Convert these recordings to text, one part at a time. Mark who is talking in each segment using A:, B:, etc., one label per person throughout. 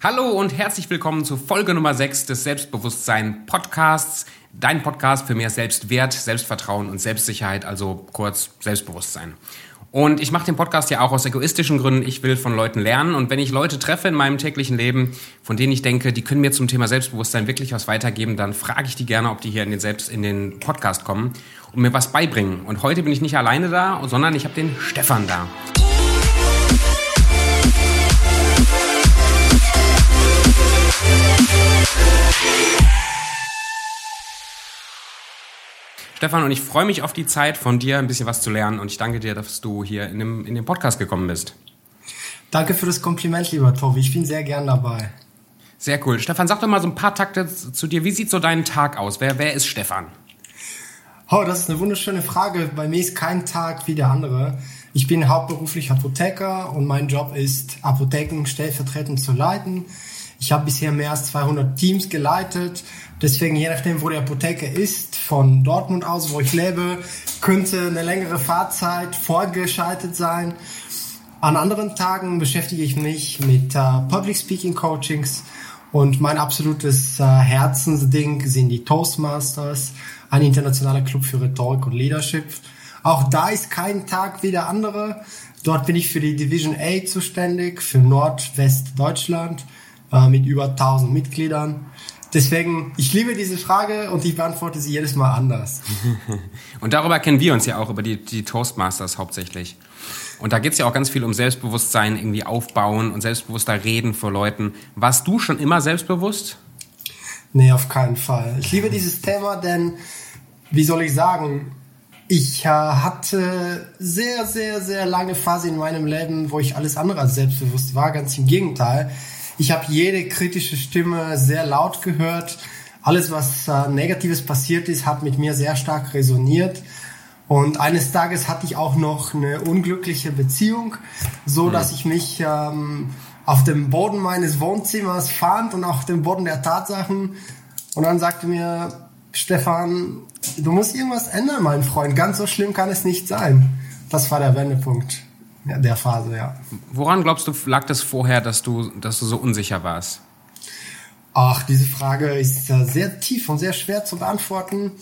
A: Hallo und herzlich willkommen zu Folge Nummer 6 des Selbstbewusstsein Podcasts. Dein Podcast für mehr Selbstwert, Selbstvertrauen und Selbstsicherheit, also kurz Selbstbewusstsein. Und ich mache den Podcast ja auch aus egoistischen Gründen. Ich will von Leuten lernen. Und wenn ich Leute treffe in meinem täglichen Leben, von denen ich denke, die können mir zum Thema Selbstbewusstsein wirklich was weitergeben, dann frage ich die gerne, ob die hier in den, Selbst in den Podcast kommen und mir was beibringen. Und heute bin ich nicht alleine da, sondern ich habe den Stefan da. Stefan, und ich freue mich auf die Zeit, von dir ein bisschen was zu lernen. Und ich danke dir, dass du hier in dem, in dem Podcast gekommen bist.
B: Danke für das Kompliment, lieber Tobi. Ich bin sehr gern dabei.
A: Sehr cool. Stefan, sag doch mal so ein paar Takte zu dir. Wie sieht so dein Tag aus? Wer, wer ist Stefan?
B: Oh, das ist eine wunderschöne Frage. Bei mir ist kein Tag wie der andere. Ich bin hauptberuflich Apotheker und mein Job ist, Apotheken stellvertretend zu leiten. Ich habe bisher mehr als 200 Teams geleitet. Deswegen, je nachdem, wo die Apotheke ist, von Dortmund aus, wo ich lebe, könnte eine längere Fahrzeit vorgeschaltet sein. An anderen Tagen beschäftige ich mich mit äh, Public Speaking Coachings und mein absolutes äh, Herzensding sind die Toastmasters, ein internationaler Club für Rhetorik und Leadership. Auch da ist kein Tag wie der andere. Dort bin ich für die Division A zuständig, für Nordwestdeutschland äh, mit über 1000 Mitgliedern. Deswegen, ich liebe diese Frage und ich beantworte sie jedes Mal anders.
A: und darüber kennen wir uns ja auch, über die, die Toastmasters hauptsächlich. Und da geht es ja auch ganz viel um Selbstbewusstsein, irgendwie aufbauen und selbstbewusster reden vor Leuten. Warst du schon immer selbstbewusst?
B: Nee, auf keinen Fall. Ich liebe dieses Thema, denn, wie soll ich sagen, ich äh, hatte sehr, sehr, sehr lange Phase in meinem Leben, wo ich alles andere als selbstbewusst war. Ganz im Gegenteil. Ich habe jede kritische Stimme sehr laut gehört. Alles, was äh, Negatives passiert ist, hat mit mir sehr stark resoniert. Und eines Tages hatte ich auch noch eine unglückliche Beziehung, so mhm. dass ich mich ähm, auf dem Boden meines Wohnzimmers fand und auf dem Boden der Tatsachen. Und dann sagte mir Stefan, du musst irgendwas ändern, mein Freund. Ganz so schlimm kann es nicht sein. Das war der Wendepunkt der Phase, ja.
A: Woran glaubst du, lag das vorher, dass du, dass du so unsicher warst?
B: Ach, diese Frage ist sehr tief und sehr schwer zu beantworten.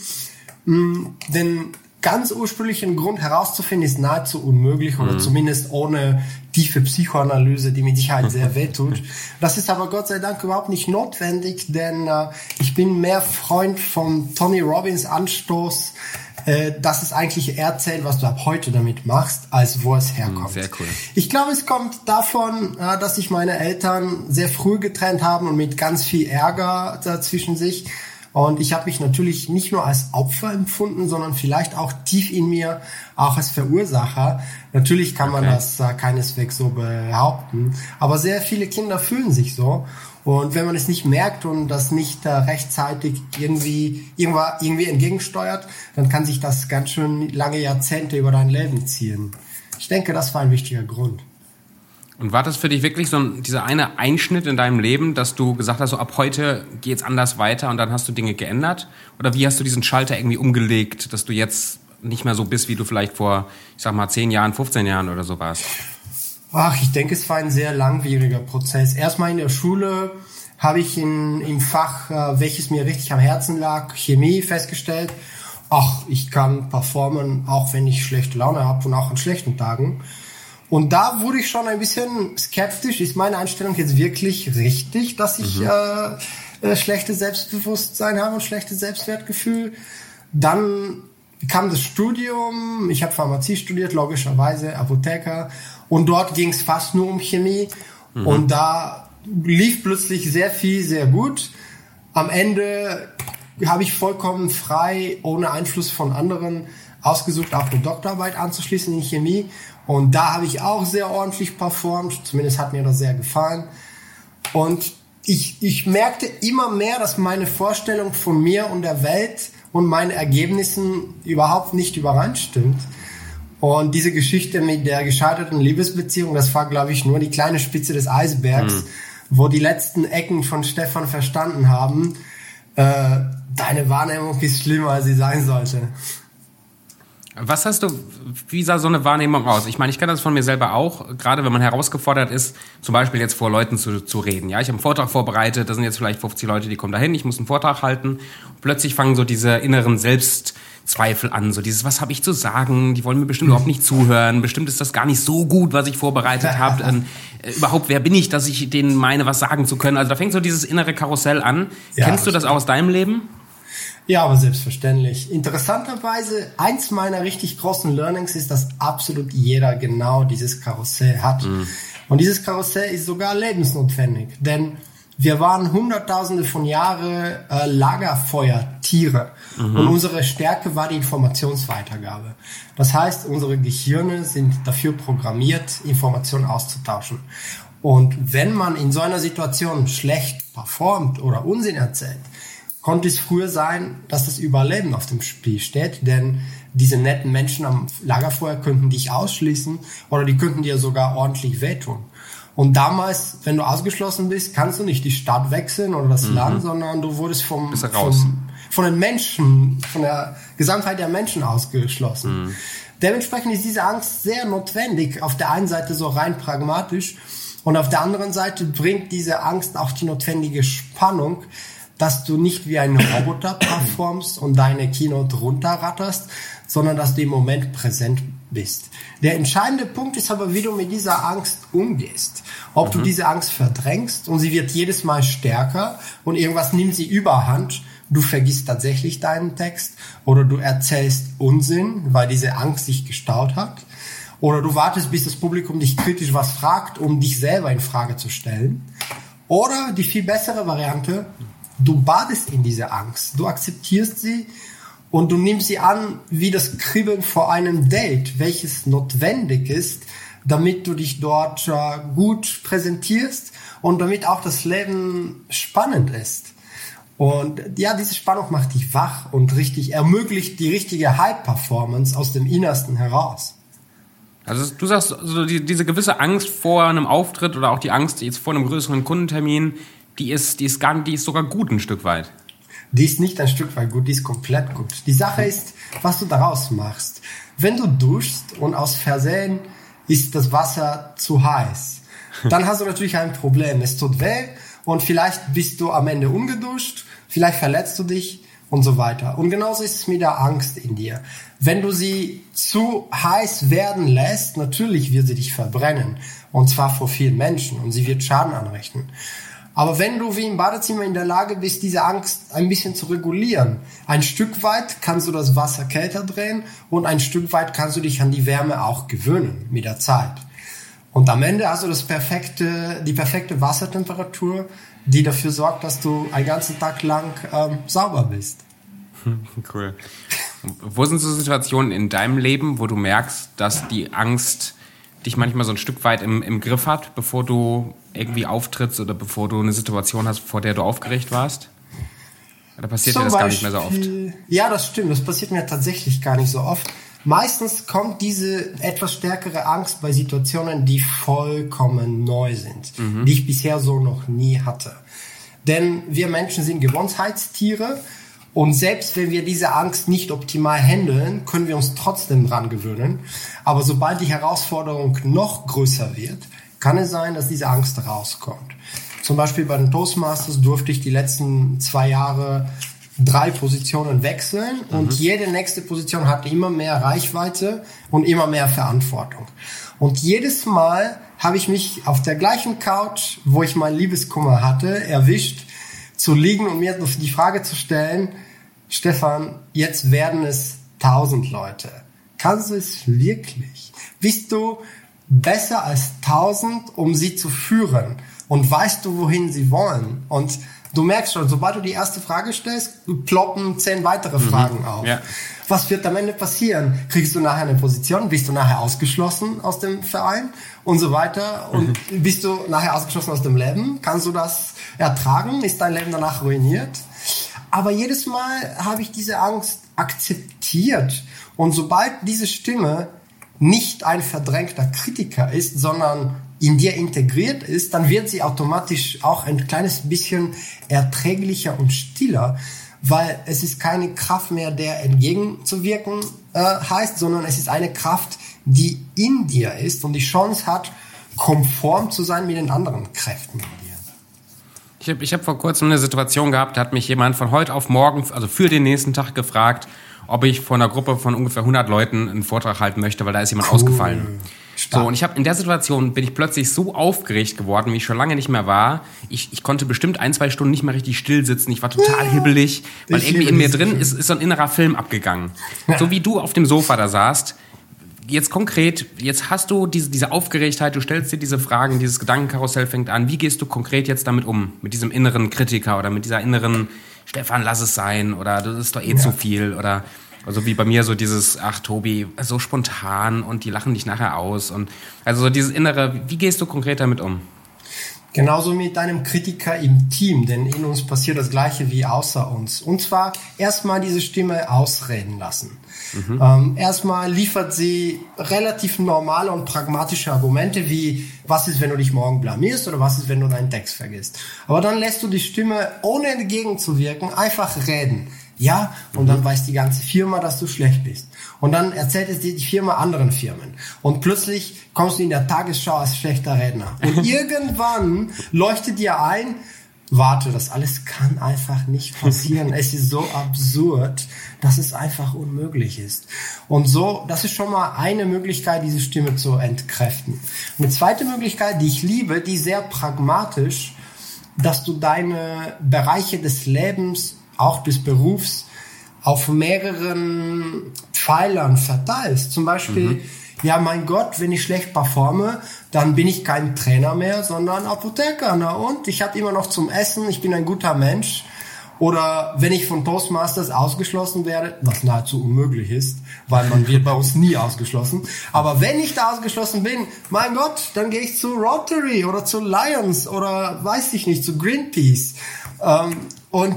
B: Mm, denn ganz ursprünglichen Grund herauszufinden ist nahezu unmöglich oder mhm. zumindest ohne tiefe Psychoanalyse, die mit Sicherheit sehr wehtut. Das ist aber Gott sei Dank überhaupt nicht notwendig, denn äh, ich bin mehr Freund von Tony Robbins Anstoß, äh, dass es eigentlich erzählt, was du ab heute damit machst, als wo es herkommt.
A: Sehr cool.
B: Ich glaube, es kommt davon, äh, dass sich meine Eltern sehr früh getrennt haben und mit ganz viel Ärger dazwischen sich. Und ich habe mich natürlich nicht nur als Opfer empfunden, sondern vielleicht auch tief in mir auch als Verursacher. Natürlich kann man das äh, keineswegs so behaupten, aber sehr viele Kinder fühlen sich so. Und wenn man es nicht merkt und das nicht äh, rechtzeitig irgendwie, irgendwie entgegensteuert, dann kann sich das ganz schön lange Jahrzehnte über dein Leben ziehen. Ich denke, das war ein wichtiger Grund.
A: Und war das für dich wirklich so ein, dieser eine Einschnitt in deinem Leben, dass du gesagt hast, so ab heute geht's anders weiter und dann hast du Dinge geändert? Oder wie hast du diesen Schalter irgendwie umgelegt, dass du jetzt nicht mehr so bist, wie du vielleicht vor, ich sag mal, 10 Jahren, 15 Jahren oder so warst?
B: Ach, ich denke, es war ein sehr langwieriger Prozess. Erstmal in der Schule habe ich in, im Fach, äh, welches mir richtig am Herzen lag, Chemie festgestellt. Ach, ich kann performen, auch wenn ich schlechte Laune habe und auch an schlechten Tagen. Und da wurde ich schon ein bisschen skeptisch. Ist meine Einstellung jetzt wirklich richtig, dass ich mhm. äh, äh, schlechtes Selbstbewusstsein habe und schlechtes Selbstwertgefühl? Dann kam das Studium. Ich habe Pharmazie studiert, logischerweise Apotheker. Und dort ging es fast nur um Chemie. Mhm. Und da lief plötzlich sehr viel, sehr gut. Am Ende habe ich vollkommen frei, ohne Einfluss von anderen, ausgesucht, auch eine Doktorarbeit anzuschließen in Chemie. Und da habe ich auch sehr ordentlich performt. Zumindest hat mir das sehr gefallen. Und ich, ich merkte immer mehr, dass meine Vorstellung von mir und der Welt und meinen Ergebnissen überhaupt nicht übereinstimmt. Und diese Geschichte mit der gescheiterten Liebesbeziehung, das war, glaube ich, nur die kleine Spitze des Eisbergs, mhm. wo die letzten Ecken von Stefan verstanden haben, äh, deine Wahrnehmung ist schlimmer, als sie sein sollte.
A: Was hast du, wie sah so eine Wahrnehmung aus? Ich meine, ich kenne das von mir selber auch, gerade wenn man herausgefordert ist, zum Beispiel jetzt vor Leuten zu, zu reden. Ja, ich habe einen Vortrag vorbereitet, da sind jetzt vielleicht 50 Leute, die kommen dahin, ich muss einen Vortrag halten. Plötzlich fangen so diese inneren Selbstzweifel an, so dieses, was habe ich zu sagen? Die wollen mir bestimmt überhaupt nicht zuhören, bestimmt ist das gar nicht so gut, was ich vorbereitet habe. Ähm, äh, überhaupt, wer bin ich, dass ich denen meine, was sagen zu können? Also da fängt so dieses innere Karussell an. Ja, Kennst du das auch aus deinem Leben?
B: Ja, aber selbstverständlich. Interessanterweise, eins meiner richtig großen Learnings ist, dass absolut jeder genau dieses Karussell hat. Mhm. Und dieses Karussell ist sogar lebensnotwendig, denn wir waren hunderttausende von Jahren äh, Lagerfeuertiere mhm. und unsere Stärke war die Informationsweitergabe. Das heißt, unsere Gehirne sind dafür programmiert, Informationen auszutauschen. Und wenn man in so einer Situation schlecht performt oder Unsinn erzählt, konnte es früher sein, dass das Überleben auf dem Spiel steht, denn diese netten Menschen am Lagerfeuer könnten dich ausschließen oder die könnten dir sogar ordentlich wehtun. Und damals, wenn du ausgeschlossen bist, kannst du nicht die Stadt wechseln oder das mhm. Land, sondern du wurdest vom, vom, von den Menschen, von der Gesamtheit der Menschen ausgeschlossen. Mhm. Dementsprechend ist diese Angst sehr notwendig. Auf der einen Seite so rein pragmatisch und auf der anderen Seite bringt diese Angst auch die notwendige Spannung, dass du nicht wie ein Roboter performst und deine Keynote runterratterst, sondern dass du im Moment präsent bist. Der entscheidende Punkt ist aber, wie du mit dieser Angst umgehst. Ob mhm. du diese Angst verdrängst und sie wird jedes Mal stärker und irgendwas nimmt sie überhand, du vergisst tatsächlich deinen Text oder du erzählst Unsinn, weil diese Angst sich gestaut hat. Oder du wartest, bis das Publikum dich kritisch was fragt, um dich selber in Frage zu stellen. Oder die viel bessere Variante, Du badest in dieser Angst, du akzeptierst sie und du nimmst sie an wie das Kribbeln vor einem Date, welches notwendig ist, damit du dich dort äh, gut präsentierst und damit auch das Leben spannend ist. Und ja, diese Spannung macht dich wach und richtig ermöglicht die richtige High-Performance aus dem Innersten heraus.
A: Also du sagst, also die, diese gewisse Angst vor einem Auftritt oder auch die Angst jetzt vor einem größeren Kundentermin, die ist, die ist gar, die ist sogar gut ein Stück weit.
B: Die ist nicht ein Stück weit gut, die ist komplett gut. Die Sache ist, was du daraus machst. Wenn du duschst und aus Versehen ist das Wasser zu heiß, dann hast du natürlich ein Problem. Es tut weh und vielleicht bist du am Ende ungeduscht, vielleicht verletzt du dich und so weiter. Und genauso ist es mit der Angst in dir. Wenn du sie zu heiß werden lässt, natürlich wird sie dich verbrennen. Und zwar vor vielen Menschen und sie wird Schaden anrichten. Aber wenn du wie im Badezimmer in der Lage bist, diese Angst ein bisschen zu regulieren, ein Stück weit kannst du das Wasser kälter drehen und ein Stück weit kannst du dich an die Wärme auch gewöhnen mit der Zeit. Und am Ende hast du das perfekte, die perfekte Wassertemperatur, die dafür sorgt, dass du einen ganzen Tag lang ähm, sauber bist.
A: Cool. Wo sind so Situationen in deinem Leben, wo du merkst, dass die Angst dich manchmal so ein Stück weit im, im Griff hat, bevor du irgendwie auftrittst oder bevor du eine Situation hast, vor der du aufgeregt warst? Oder passiert Zum dir das Beispiel, gar nicht mehr so
B: oft? Ja, das stimmt. Das passiert mir tatsächlich gar nicht so oft. Meistens kommt diese etwas stärkere Angst bei Situationen, die vollkommen neu sind, mhm. die ich bisher so noch nie hatte. Denn wir Menschen sind Gewohnheitstiere und selbst wenn wir diese Angst nicht optimal handeln, können wir uns trotzdem dran gewöhnen. Aber sobald die Herausforderung noch größer wird, kann es sein, dass diese Angst rauskommt. Zum Beispiel bei den Toastmasters durfte ich die letzten zwei Jahre drei Positionen wechseln mhm. und jede nächste Position hatte immer mehr Reichweite und immer mehr Verantwortung. Und jedes Mal habe ich mich auf der gleichen Couch, wo ich meinen Liebeskummer hatte, erwischt, zu liegen und mir die Frage zu stellen, Stefan, jetzt werden es tausend Leute. Kannst du es wirklich? Bist du besser als tausend, um sie zu führen? Und weißt du, wohin sie wollen? Und du merkst schon, sobald du die erste Frage stellst, ploppen zehn weitere mhm. Fragen auf. Ja. Was wird am Ende passieren? Kriegst du nachher eine Position? Bist du nachher ausgeschlossen aus dem Verein? Und so weiter. Und mhm. bist du nachher ausgeschlossen aus dem Leben? Kannst du das ertragen? Ist dein Leben danach ruiniert? Aber jedes Mal habe ich diese Angst akzeptiert. Und sobald diese Stimme nicht ein verdrängter Kritiker ist, sondern in dir integriert ist, dann wird sie automatisch auch ein kleines bisschen erträglicher und stiller, weil es ist keine Kraft mehr, der entgegenzuwirken äh, heißt, sondern es ist eine Kraft, die in dir ist und die Chance hat, konform zu sein mit den anderen Kräften in dir.
A: Ich habe ich hab vor kurzem eine Situation gehabt, da hat mich jemand von heute auf morgen, also für den nächsten Tag gefragt, ob ich vor einer Gruppe von ungefähr 100 Leuten einen Vortrag halten möchte, weil da ist jemand cool. ausgefallen. Stark. So, und ich habe in der Situation bin ich plötzlich so aufgeregt geworden, wie ich schon lange nicht mehr war. Ich, ich konnte bestimmt ein, zwei Stunden nicht mehr richtig still sitzen. Ich war total ja, hibbelig, weil irgendwie in mir drin ist, ist so ein innerer Film abgegangen. Ja. So wie du auf dem Sofa da saßt. Jetzt konkret, jetzt hast du diese, diese Aufgeregtheit, du stellst dir diese Fragen, dieses Gedankenkarussell fängt an. Wie gehst du konkret jetzt damit um? Mit diesem inneren Kritiker oder mit dieser inneren Stefan, lass es sein oder das ist doch eh ja. zu viel oder also wie bei mir so dieses, ach Tobi, so spontan und die lachen dich nachher aus. Und also so dieses Innere, wie gehst du konkret damit um?
B: Genauso mit deinem Kritiker im Team, denn in uns passiert das Gleiche wie außer uns. Und zwar erstmal diese Stimme ausreden lassen. Mhm. Ähm, erstmal liefert sie relativ normale und pragmatische Argumente wie, was ist, wenn du dich morgen blamierst oder was ist, wenn du deinen Text vergisst. Aber dann lässt du die Stimme, ohne entgegenzuwirken, einfach reden. Ja, und mhm. dann weiß die ganze Firma, dass du schlecht bist. Und dann erzählt es dir die Firma anderen Firmen. Und plötzlich kommst du in der Tagesschau als schlechter Redner. Und irgendwann leuchtet dir ein, warte, das alles kann einfach nicht passieren. es ist so absurd, dass es einfach unmöglich ist. Und so, das ist schon mal eine Möglichkeit, diese Stimme zu entkräften. Eine zweite Möglichkeit, die ich liebe, die sehr pragmatisch, dass du deine Bereiche des Lebens auch des Berufs auf mehreren Pfeilern verteilst. Zum Beispiel, mhm. ja, mein Gott, wenn ich schlecht performe, dann bin ich kein Trainer mehr, sondern Apotheker. Na und? Ich habe immer noch zum Essen, ich bin ein guter Mensch. Oder wenn ich von Toastmasters ausgeschlossen werde, was nahezu unmöglich ist, weil man wird bei uns nie ausgeschlossen. Aber wenn ich da ausgeschlossen bin, mein Gott, dann gehe ich zu Rotary oder zu Lions oder weiß ich nicht, zu Greenpeace. Ähm, und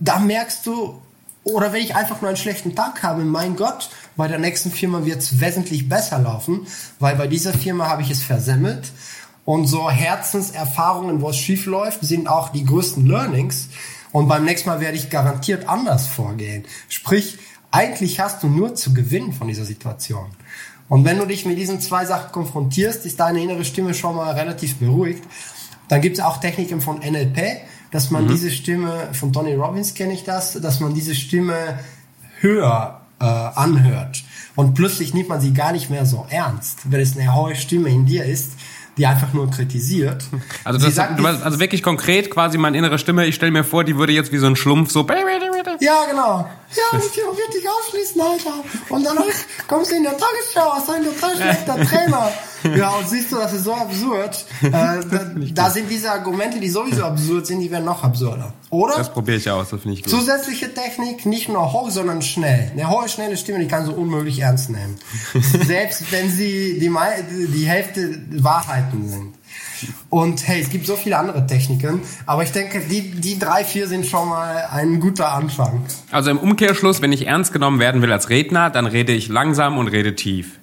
B: da merkst du, oder wenn ich einfach nur einen schlechten Tag habe, mein Gott, bei der nächsten Firma wird es wesentlich besser laufen, weil bei dieser Firma habe ich es versemmelt. Und so Herzenserfahrungen, wo es schief läuft, sind auch die größten Learnings. Und beim nächsten Mal werde ich garantiert anders vorgehen. Sprich, eigentlich hast du nur zu gewinnen von dieser Situation. Und wenn du dich mit diesen zwei Sachen konfrontierst, ist deine innere Stimme schon mal relativ beruhigt. Dann gibt es auch Techniken von NLP dass man mhm. diese Stimme, von Tony Robbins kenne ich das, dass man diese Stimme höher äh, anhört. Und plötzlich nimmt man sie gar nicht mehr so ernst, weil es eine hohe Stimme in dir ist, die einfach nur kritisiert.
A: Also, das, sagt, du also wirklich konkret quasi meine innere Stimme, ich stelle mir vor, die würde jetzt wie so ein Schlumpf so
B: ja, genau. Ja, ich wird dich ausschließen, Alter. Und dann kommst du in der Tagesschau, hast ein total schlechter Trainer. Ja, und siehst du, das ist so absurd. Äh, da, da, sind diese Argumente, die sowieso absurd sind, die werden noch absurder. Oder?
A: Das probiere ich aus, das finde ich gut.
B: Zusätzliche Technik, nicht nur hoch, sondern schnell. Eine hohe, schnelle Stimme, die kann so unmöglich ernst nehmen. Selbst wenn sie die, die Hälfte Wahrheiten sind. Und hey, es gibt so viele andere Techniken, aber ich denke, die, die drei, vier sind schon mal ein guter Anfang.
A: Also im Umkehrschluss, wenn ich ernst genommen werden will als Redner, dann rede ich langsam und rede tief.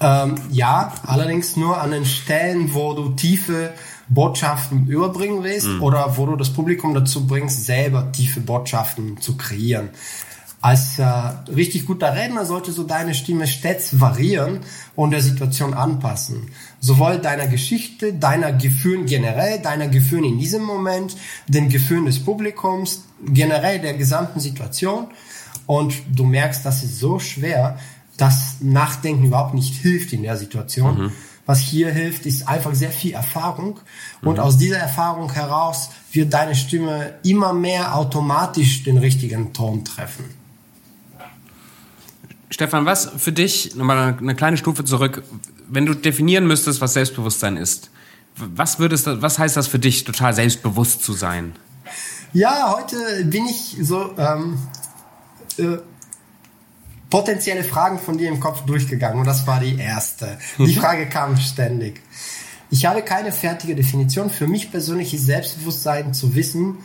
B: Ähm, ja, allerdings nur an den Stellen, wo du tiefe Botschaften überbringen willst mhm. oder wo du das Publikum dazu bringst, selber tiefe Botschaften zu kreieren als äh, richtig guter Redner sollte so deine Stimme stets variieren und der Situation anpassen. Sowohl deiner Geschichte, deiner Gefühlen generell, deiner Gefühlen in diesem Moment, den Gefühlen des Publikums, generell der gesamten Situation. Und du merkst, das ist so schwer, dass Nachdenken überhaupt nicht hilft in der Situation. Mhm. Was hier hilft, ist einfach sehr viel Erfahrung. Und mhm. aus dieser Erfahrung heraus wird deine Stimme immer mehr automatisch den richtigen Ton treffen.
A: Stefan, was für dich, nochmal eine kleine Stufe zurück, wenn du definieren müsstest, was Selbstbewusstsein ist, was würdest was heißt das für dich, total selbstbewusst zu sein?
B: Ja, heute bin ich so ähm, äh, potenzielle Fragen von dir im Kopf durchgegangen und das war die erste. Die Frage kam ständig. Ich habe keine fertige Definition. Für mich persönlich ist Selbstbewusstsein zu wissen,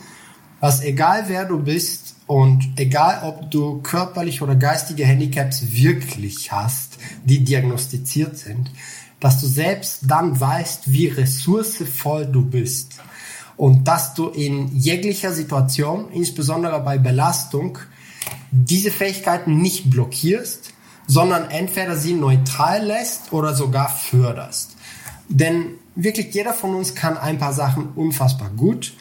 B: dass egal wer du bist, und egal, ob du körperliche oder geistige Handicaps wirklich hast, die diagnostiziert sind, dass du selbst dann weißt, wie ressourcevoll du bist. und dass du in jeglicher Situation, insbesondere bei Belastung, diese Fähigkeiten nicht blockierst, sondern entweder sie neutral lässt oder sogar förderst. Denn wirklich jeder von uns kann ein paar Sachen unfassbar gut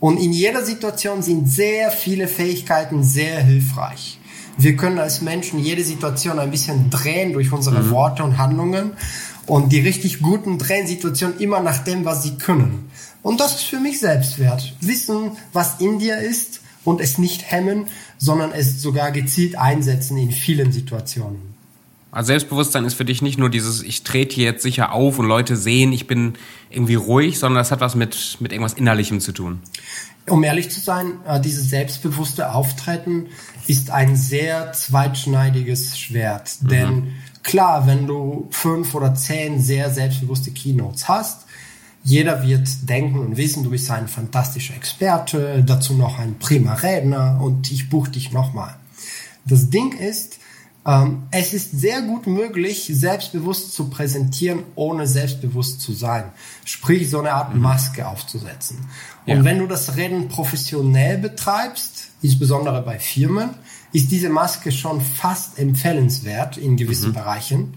B: und in jeder Situation sind sehr viele Fähigkeiten sehr hilfreich. Wir können als Menschen jede Situation ein bisschen drehen durch unsere mhm. Worte und Handlungen und die richtig guten drehen Situationen immer nach dem, was sie können. Und das ist für mich Selbstwert. Wissen, was in dir ist und es nicht hemmen, sondern es sogar gezielt einsetzen in vielen Situationen.
A: Also Selbstbewusstsein ist für dich nicht nur dieses, ich trete jetzt sicher auf und Leute sehen, ich bin irgendwie ruhig, sondern das hat was mit, mit irgendwas Innerlichem zu tun.
B: Um ehrlich zu sein, äh, dieses selbstbewusste Auftreten ist ein sehr zweitschneidiges Schwert. Mhm. Denn klar, wenn du fünf oder zehn sehr selbstbewusste Keynotes hast, jeder wird denken und wissen, du bist ein fantastischer Experte, dazu noch ein prima Redner und ich buche dich nochmal. Das Ding ist, ähm, es ist sehr gut möglich, selbstbewusst zu präsentieren, ohne selbstbewusst zu sein. Sprich, so eine Art mhm. Maske aufzusetzen. Und ja. wenn du das Reden professionell betreibst, insbesondere bei Firmen, ist diese Maske schon fast empfehlenswert in gewissen mhm. Bereichen.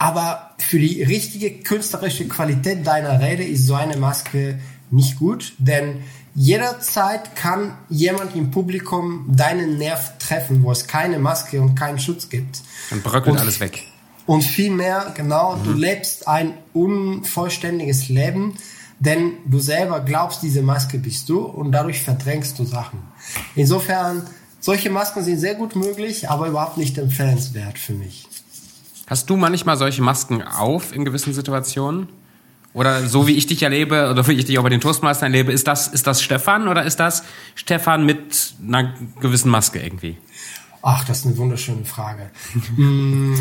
B: Aber für die richtige künstlerische Qualität deiner Rede ist so eine Maske nicht gut, denn jederzeit kann jemand im Publikum deinen Nerv treffen, wo es keine Maske und keinen Schutz gibt.
A: Dann bröckelt und, alles weg.
B: Und vielmehr, genau, mhm. du lebst ein unvollständiges Leben, denn du selber glaubst, diese Maske bist du und dadurch verdrängst du Sachen. Insofern, solche Masken sind sehr gut möglich, aber überhaupt nicht empfehlenswert für mich.
A: Hast du manchmal solche Masken auf in gewissen Situationen? Oder so wie ich dich erlebe, oder wie ich dich auch bei den Toastmeistern erlebe, ist das, ist das Stefan oder ist das Stefan mit einer gewissen Maske irgendwie?
B: Ach, das ist eine wunderschöne Frage. Mm,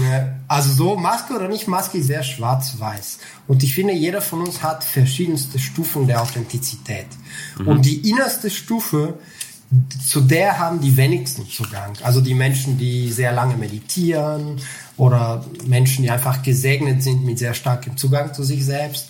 B: also so Maske oder nicht Maske ist sehr schwarz-weiß. Und ich finde, jeder von uns hat verschiedenste Stufen der Authentizität. Mhm. Und die innerste Stufe zu der haben die wenigsten Zugang. Also die Menschen, die sehr lange meditieren oder Menschen, die einfach gesegnet sind mit sehr starkem Zugang zu sich selbst.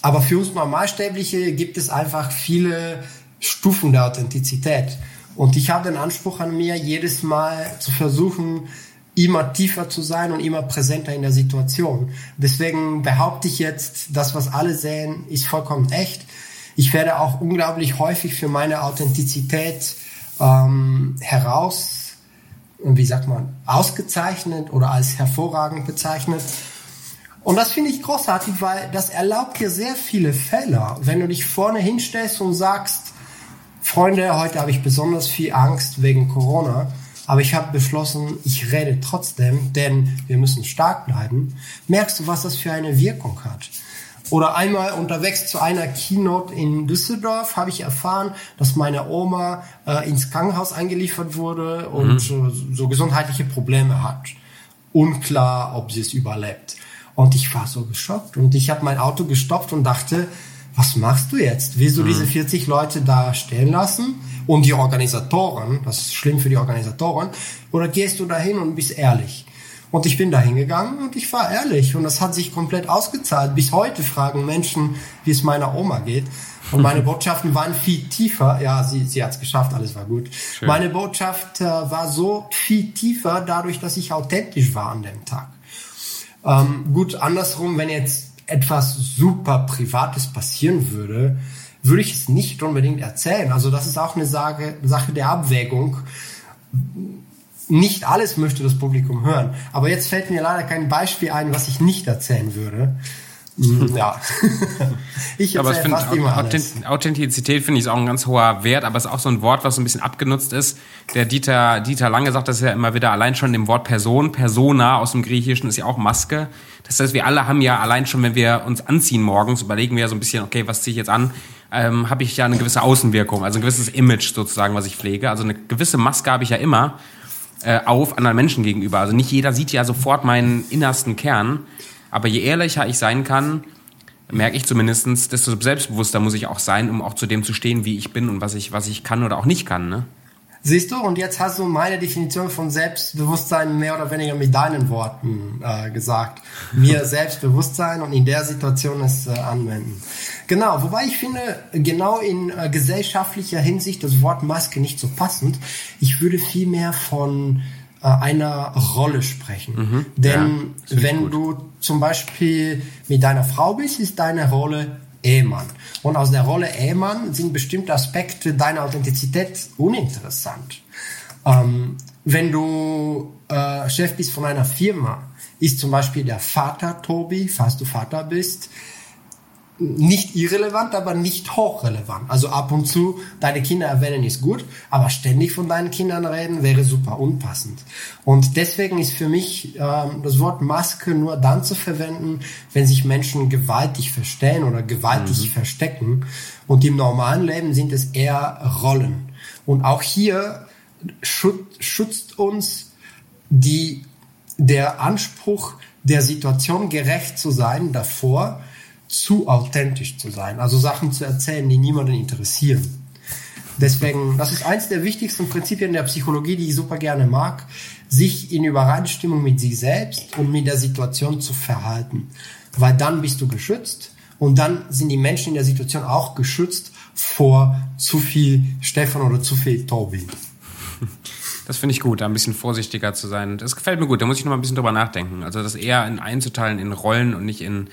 B: Aber für uns Normalsterbliche gibt es einfach viele Stufen der Authentizität. Und ich habe den Anspruch an mir, jedes Mal zu versuchen, immer tiefer zu sein und immer präsenter in der Situation. Deswegen behaupte ich jetzt, das, was alle sehen, ist vollkommen echt. Ich werde auch unglaublich häufig für meine Authentizität ähm, heraus, wie sagt man, ausgezeichnet oder als hervorragend bezeichnet. Und das finde ich großartig, weil das erlaubt dir sehr viele Fälle. Wenn du dich vorne hinstellst und sagst, Freunde, heute habe ich besonders viel Angst wegen Corona, aber ich habe beschlossen, ich rede trotzdem, denn wir müssen stark bleiben, merkst du, was das für eine Wirkung hat. Oder einmal unterwegs zu einer Keynote in Düsseldorf habe ich erfahren, dass meine Oma äh, ins Krankenhaus eingeliefert wurde und mhm. äh, so gesundheitliche Probleme hat. Unklar, ob sie es überlebt. Und ich war so geschockt und ich habe mein Auto gestoppt und dachte, was machst du jetzt? Willst du mhm. diese 40 Leute da stehen lassen? Und die Organisatoren, das ist schlimm für die Organisatoren, oder gehst du dahin und bist ehrlich? Und ich bin da hingegangen und ich war ehrlich und das hat sich komplett ausgezahlt. Bis heute fragen Menschen, wie es meiner Oma geht. Und meine Botschaften waren viel tiefer. Ja, sie, sie hat es geschafft, alles war gut. Schön. Meine Botschaft äh, war so viel tiefer, dadurch, dass ich authentisch war an dem Tag. Ähm, gut, andersrum, wenn jetzt etwas super Privates passieren würde, würde ich es nicht unbedingt erzählen. Also das ist auch eine Sache, Sache der Abwägung nicht alles möchte das Publikum hören. Aber jetzt fällt mir leider kein Beispiel ein, was ich nicht erzählen würde. Ja.
A: ich aber ich finde, Authentizität finde ich auch ein ganz hoher Wert, aber es ist auch so ein Wort, was so ein bisschen abgenutzt ist. Der Dieter, Dieter Lange sagt das ja immer wieder allein schon im Wort Person, Persona aus dem Griechischen ist ja auch Maske. Das heißt, wir alle haben ja allein schon, wenn wir uns anziehen morgens, überlegen wir ja so ein bisschen, okay, was ziehe ich jetzt an? Ähm, habe ich ja eine gewisse Außenwirkung, also ein gewisses Image sozusagen, was ich pflege. Also eine gewisse Maske habe ich ja immer äh, auf anderen Menschen gegenüber. Also nicht jeder sieht ja sofort meinen innersten Kern, aber je ehrlicher ich sein kann, merke ich zumindestens, desto selbstbewusster muss ich auch sein, um auch zu dem zu stehen, wie ich bin und was ich, was ich kann oder auch nicht kann. Ne?
B: Siehst du, und jetzt hast du meine Definition von Selbstbewusstsein mehr oder weniger mit deinen Worten äh, gesagt. Mir Selbstbewusstsein und in der Situation es äh, anwenden. Genau, wobei ich finde, genau in äh, gesellschaftlicher Hinsicht das Wort Maske nicht so passend. Ich würde viel mehr von äh, einer Rolle sprechen. Mhm, Denn ja, wenn gut. du zum Beispiel mit deiner Frau bist, ist deine Rolle Ehemann. Und aus der Rolle Ehemann sind bestimmte Aspekte deiner Authentizität uninteressant. Ähm, wenn du äh, Chef bist von einer Firma, ist zum Beispiel der Vater Tobi, falls du Vater bist, nicht irrelevant, aber nicht hochrelevant. Also ab und zu deine Kinder erwähnen ist gut, aber ständig von deinen Kindern reden wäre super unpassend. Und deswegen ist für mich ähm, das Wort Maske nur dann zu verwenden, wenn sich Menschen gewaltig verstellen oder gewaltig mhm. verstecken. Und im normalen Leben sind es eher Rollen. Und auch hier schützt uns die, der Anspruch, der Situation gerecht zu sein davor, zu authentisch zu sein, also Sachen zu erzählen, die niemanden interessieren. Deswegen, das ist eins der wichtigsten Prinzipien der Psychologie, die ich super gerne mag, sich in Übereinstimmung mit sich selbst und mit der Situation zu verhalten. Weil dann bist du geschützt und dann sind die Menschen in der Situation auch geschützt vor zu viel Stefan oder zu viel Tobi.
A: Das finde ich gut, da ein bisschen vorsichtiger zu sein. Das gefällt mir gut, da muss ich noch mal ein bisschen drüber nachdenken. Also das eher in einzuteilen in Rollen und nicht in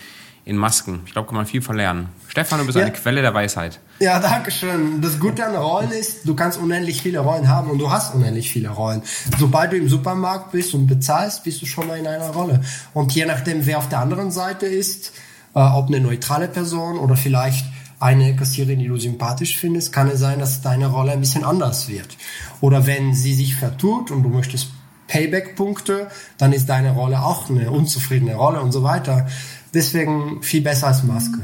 A: in Masken. Ich glaube, kann man viel verlernen. Stefan, du bist ja. eine Quelle der Weisheit.
B: Ja, danke schön. Das Gute an Rollen ist, du kannst unendlich viele Rollen haben und du hast unendlich viele Rollen. Sobald du im Supermarkt bist und bezahlst, bist du schon mal in einer Rolle. Und je nachdem, wer auf der anderen Seite ist, äh, ob eine neutrale Person oder vielleicht eine Kassiererin, die du sympathisch findest, kann es sein, dass deine Rolle ein bisschen anders wird. Oder wenn sie sich vertut und du möchtest Payback-Punkte, dann ist deine Rolle auch eine unzufriedene Rolle und so weiter. Deswegen viel besser als Maske.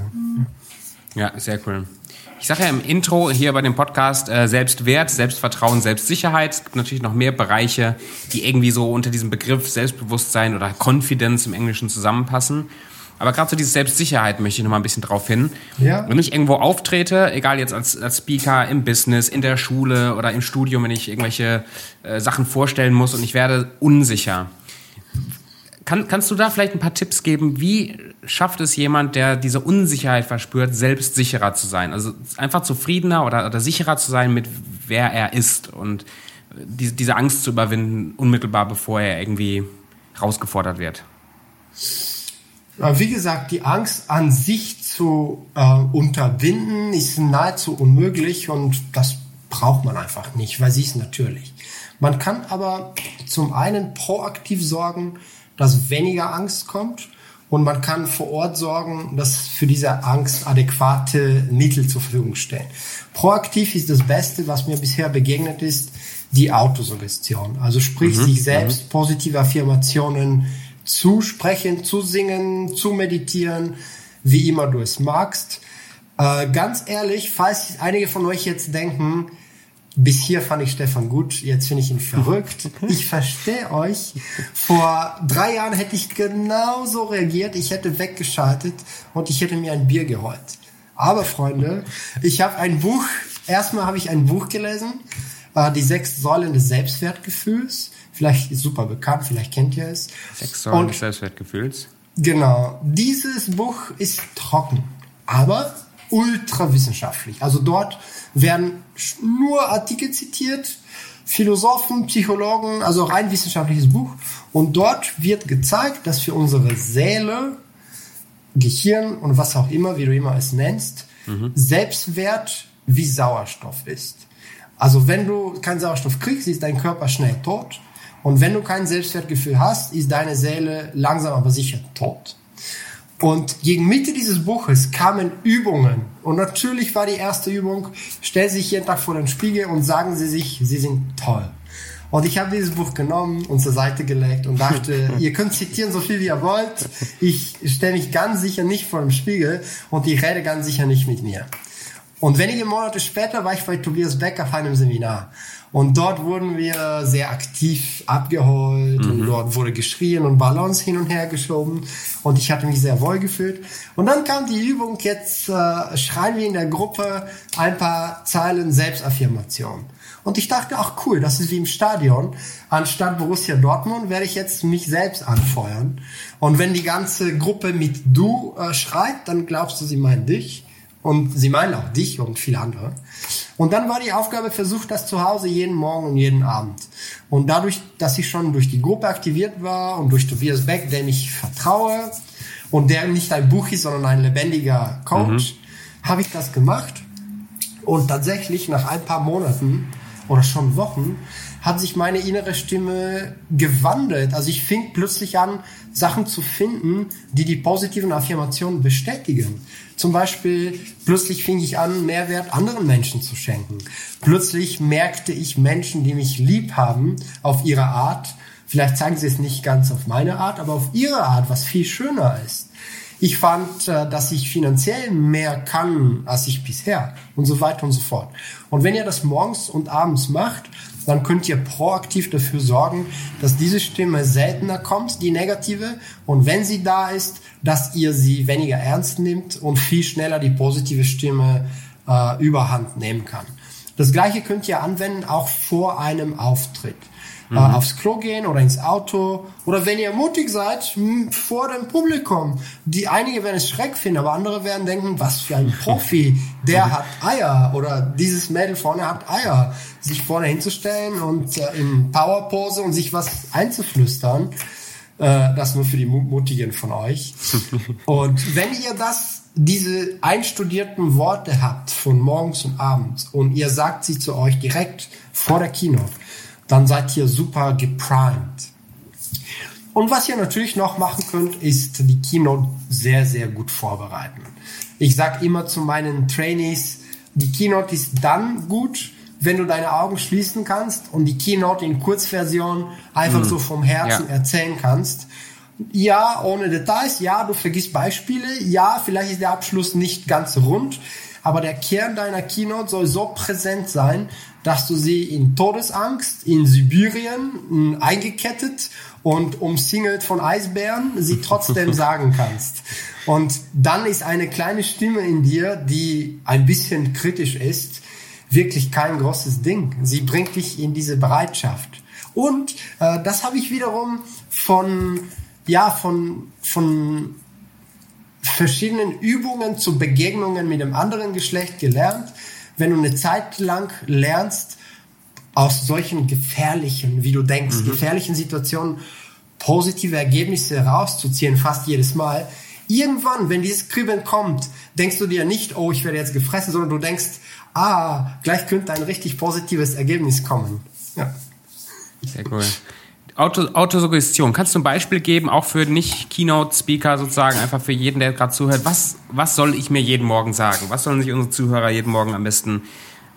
A: Ja, sehr cool. Ich sage ja im Intro hier bei dem Podcast äh, Selbstwert, Selbstvertrauen, Selbstsicherheit. Es gibt natürlich noch mehr Bereiche, die irgendwie so unter diesem Begriff Selbstbewusstsein oder Confidence im Englischen zusammenpassen. Aber gerade so diese Selbstsicherheit möchte ich noch mal ein bisschen drauf hin. Ja. Wenn ich irgendwo auftrete, egal jetzt als, als Speaker im Business, in der Schule oder im Studium, wenn ich irgendwelche äh, Sachen vorstellen muss und ich werde unsicher, kann, kannst du da vielleicht ein paar Tipps geben? Wie schafft es jemand, der diese Unsicherheit verspürt, selbst sicherer zu sein? Also einfach zufriedener oder, oder sicherer zu sein mit wer er ist und die, diese Angst zu überwinden, unmittelbar bevor er irgendwie herausgefordert wird?
B: Wie gesagt, die Angst an sich zu äh, unterbinden ist nahezu unmöglich und das braucht man einfach nicht, weil sie ist natürlich. Man kann aber zum einen proaktiv sorgen, dass weniger Angst kommt und man kann vor Ort sorgen, dass für diese Angst adäquate Mittel zur Verfügung stehen. Proaktiv ist das Beste, was mir bisher begegnet ist, die Autosuggestion. Also sprich, mhm. sich selbst mhm. positive Affirmationen zu sprechen, zu singen, zu meditieren, wie immer du es magst. Äh, ganz ehrlich, falls einige von euch jetzt denken, bis hier fand ich Stefan gut, jetzt finde ich ihn verrückt. Ich verstehe euch. Vor drei Jahren hätte ich genauso reagiert. Ich hätte weggeschaltet und ich hätte mir ein Bier geholt. Aber Freunde, ich habe ein Buch, erstmal habe ich ein Buch gelesen, äh, die sechs Säulen des Selbstwertgefühls. Vielleicht ist super bekannt, vielleicht kennt ihr es.
A: Sechs Säulen des Selbstwertgefühls.
B: Genau. Dieses Buch ist trocken, aber ultra wissenschaftlich. Also dort werden nur Artikel zitiert, Philosophen, Psychologen, also rein wissenschaftliches Buch. Und dort wird gezeigt, dass für unsere Seele, Gehirn und was auch immer, wie du immer es nennst, mhm. Selbstwert wie Sauerstoff ist. Also wenn du keinen Sauerstoff kriegst, ist dein Körper schnell tot. Und wenn du kein Selbstwertgefühl hast, ist deine Seele langsam aber sicher tot. Und gegen Mitte dieses Buches kamen Übungen. Und natürlich war die erste Übung, stellen Sie sich jeden Tag vor den Spiegel und sagen Sie sich, Sie sind toll. Und ich habe dieses Buch genommen und zur Seite gelegt und dachte, ihr könnt zitieren so viel wie ihr wollt. Ich stelle mich ganz sicher nicht vor dem Spiegel und ich rede ganz sicher nicht mit mir. Und wenige Monate später war ich bei Tobias Beck auf einem Seminar. Und dort wurden wir sehr aktiv abgeholt mhm. und dort wurde geschrien und Ballons hin und her geschoben und ich hatte mich sehr wohl gefühlt. Und dann kam die Übung, jetzt äh, schreien wir in der Gruppe ein paar Zeilen Selbstaffirmation. Und ich dachte, ach cool, das ist wie im Stadion. Anstatt Borussia Dortmund werde ich jetzt mich selbst anfeuern. Und wenn die ganze Gruppe mit du äh, schreit, dann glaubst du, sie meinen dich. Und sie meinen auch dich und viele andere. Und dann war die Aufgabe, versucht das zu Hause jeden Morgen und jeden Abend. Und dadurch, dass ich schon durch die Gruppe aktiviert war und durch Tobias Beck, dem ich vertraue und der nicht ein Buch ist, sondern ein lebendiger Coach, mhm. habe ich das gemacht. Und tatsächlich nach ein paar Monaten oder schon Wochen hat sich meine innere Stimme gewandelt. Also ich fing plötzlich an, Sachen zu finden, die die positiven Affirmationen bestätigen. Zum Beispiel, plötzlich fing ich an, Mehrwert anderen Menschen zu schenken. Plötzlich merkte ich Menschen, die mich lieb haben, auf ihre Art. Vielleicht zeigen sie es nicht ganz auf meine Art, aber auf ihre Art, was viel schöner ist. Ich fand, äh, dass ich finanziell mehr kann, als ich bisher und so weiter und so fort. Und wenn ihr das morgens und abends macht, dann könnt ihr proaktiv dafür sorgen, dass diese Stimme seltener kommt, die negative, und wenn sie da ist, dass ihr sie weniger ernst nimmt und viel schneller die positive Stimme äh, überhand nehmen kann. Das gleiche könnt ihr anwenden auch vor einem Auftritt mhm. äh, aufs Klo gehen oder ins Auto oder wenn ihr mutig seid, vor dem Publikum. Die einige werden es Schreck finden, aber andere werden denken, was für ein Profi, der hat Eier oder dieses Mädel vorne hat Eier, sich vorne hinzustellen und äh, in Powerpose und sich was einzuflüstern. Äh, das nur für die Mutigen von euch. Und wenn ihr das diese einstudierten Worte habt von morgens und abends und ihr sagt sie zu euch direkt vor der Keynote, dann seid ihr super geprimed. Und was ihr natürlich noch machen könnt, ist die Keynote sehr, sehr gut vorbereiten. Ich sage immer zu meinen Trainees, die Keynote ist dann gut, wenn du deine Augen schließen kannst und die Keynote in Kurzversion einfach mhm. so vom Herzen ja. erzählen kannst. Ja, ohne Details, ja, du vergisst Beispiele, ja, vielleicht ist der Abschluss nicht ganz rund, aber der Kern deiner Keynote soll so präsent sein, dass du sie in Todesangst in Sibirien eingekettet und umsingelt von Eisbären sie trotzdem sagen kannst. Und dann ist eine kleine Stimme in dir, die ein bisschen kritisch ist, wirklich kein großes Ding. Sie bringt dich in diese Bereitschaft. Und äh, das habe ich wiederum von ja von von verschiedenen Übungen zu Begegnungen mit dem anderen Geschlecht gelernt wenn du eine Zeit lang lernst, aus solchen gefährlichen, wie du denkst, mhm. gefährlichen Situationen positive Ergebnisse herauszuziehen, fast jedes Mal. Irgendwann, wenn dieses Kribbeln kommt, denkst du dir nicht, oh, ich werde jetzt gefressen, sondern du denkst, ah, gleich könnte ein richtig positives Ergebnis kommen. Ja.
A: Sehr cool. Auto, Autosuggestion. Kannst du ein Beispiel geben, auch für Nicht-Keynote-Speaker sozusagen, einfach für jeden, der gerade zuhört? Was, was soll ich mir jeden Morgen sagen? Was sollen sich unsere Zuhörer jeden Morgen am besten,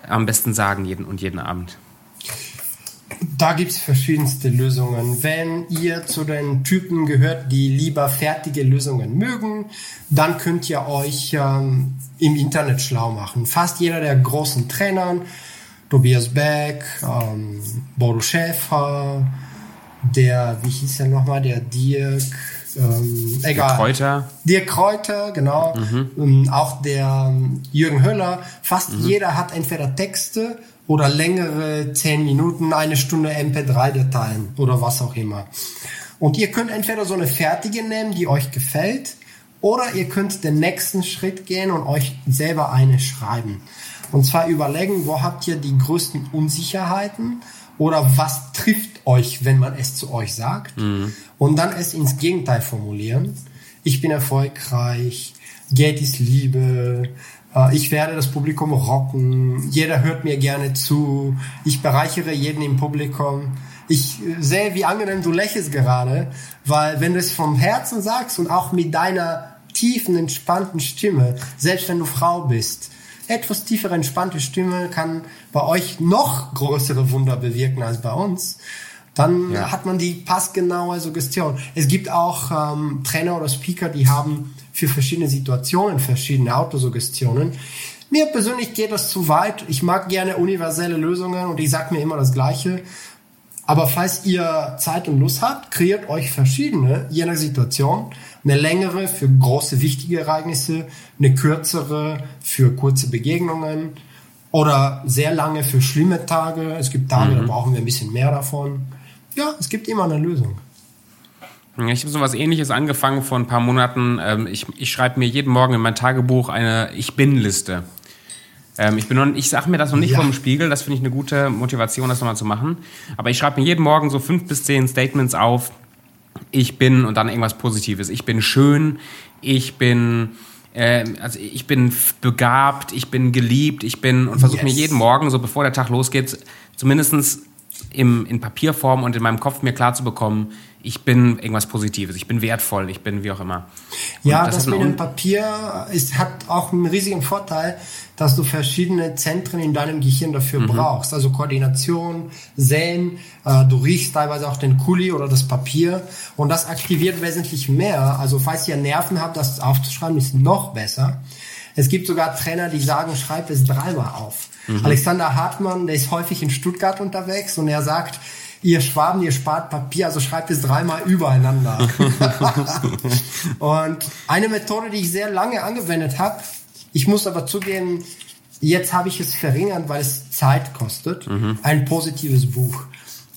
A: am besten sagen jeden und jeden Abend?
B: Da gibt es verschiedenste Lösungen. Wenn ihr zu den Typen gehört, die lieber fertige Lösungen mögen, dann könnt ihr euch ähm, im Internet schlau machen. Fast jeder der großen Trainer, Tobias Beck, ähm, Bodo Schäfer, der, wie hieß er nochmal, der Dirk, ähm, egal. Dirk
A: Kräuter.
B: Dirk Kräuter, genau. Mhm. Ähm, auch der ähm, Jürgen Höller. Fast mhm. jeder hat entweder Texte oder längere zehn Minuten, eine Stunde MP3-Dateien oder was auch immer. Und ihr könnt entweder so eine fertige nehmen, die euch gefällt, oder ihr könnt den nächsten Schritt gehen und euch selber eine schreiben. Und zwar überlegen, wo habt ihr die größten Unsicherheiten oder was trifft euch, wenn man es zu euch sagt mhm. und dann es ins Gegenteil formulieren. Ich bin erfolgreich, Geld ist Liebe, äh, ich werde das Publikum rocken, jeder hört mir gerne zu, ich bereichere jeden im Publikum. Ich sehe, wie angenehm du lächelst gerade, weil wenn du es vom Herzen sagst und auch mit deiner tiefen, entspannten Stimme, selbst wenn du Frau bist, etwas tiefere, entspannte Stimme kann bei euch noch größere Wunder bewirken als bei uns. Dann ja. hat man die passgenaue Suggestion. Es gibt auch ähm, Trainer oder Speaker, die haben für verschiedene Situationen verschiedene Autosuggestionen. Mir persönlich geht das zu weit. Ich mag gerne universelle Lösungen und ich sage mir immer das Gleiche. Aber falls ihr Zeit und Lust habt, kreiert euch verschiedene, je nach Situation. Eine längere für große, wichtige Ereignisse, eine kürzere für kurze Begegnungen oder sehr lange für schlimme Tage. Es gibt Tage, mhm. da brauchen wir ein bisschen mehr davon. Ja, es gibt immer eine Lösung.
A: Ich habe so was ähnliches angefangen vor ein paar Monaten. Ähm, ich, ich schreibe mir jeden Morgen in mein Tagebuch eine Ich bin-Liste. Ähm, ich, bin noch, ich sage mir das noch nicht ja. vom Spiegel, das finde ich eine gute Motivation, das nochmal zu machen. Aber ich schreibe mir jeden Morgen so fünf bis zehn Statements auf. Ich bin und dann irgendwas Positives. Ich bin schön, ich bin, äh, also ich bin begabt, ich bin geliebt, ich bin und versuche yes. mir jeden Morgen, so bevor der Tag losgeht, zumindestens im, in Papierform und in meinem Kopf mir klar zu bekommen, ich bin irgendwas Positives, ich bin wertvoll, ich bin wie auch immer.
B: Und ja, das, das mit dem Papier ist, hat auch einen riesigen Vorteil, dass du verschiedene Zentren in deinem Gehirn dafür mhm. brauchst. Also Koordination, Sehen, äh, du riechst teilweise auch den Kuli oder das Papier und das aktiviert wesentlich mehr. Also falls ihr Nerven habt, das aufzuschreiben, ist noch besser. Es gibt sogar Trainer, die sagen, schreib es dreimal auf. Mhm. Alexander Hartmann, der ist häufig in Stuttgart unterwegs und er sagt, ihr Schwaben, ihr spart Papier, also schreibt es dreimal übereinander. und eine Methode, die ich sehr lange angewendet habe, ich muss aber zugeben, jetzt habe ich es verringert, weil es Zeit kostet, mhm. ein positives Buch.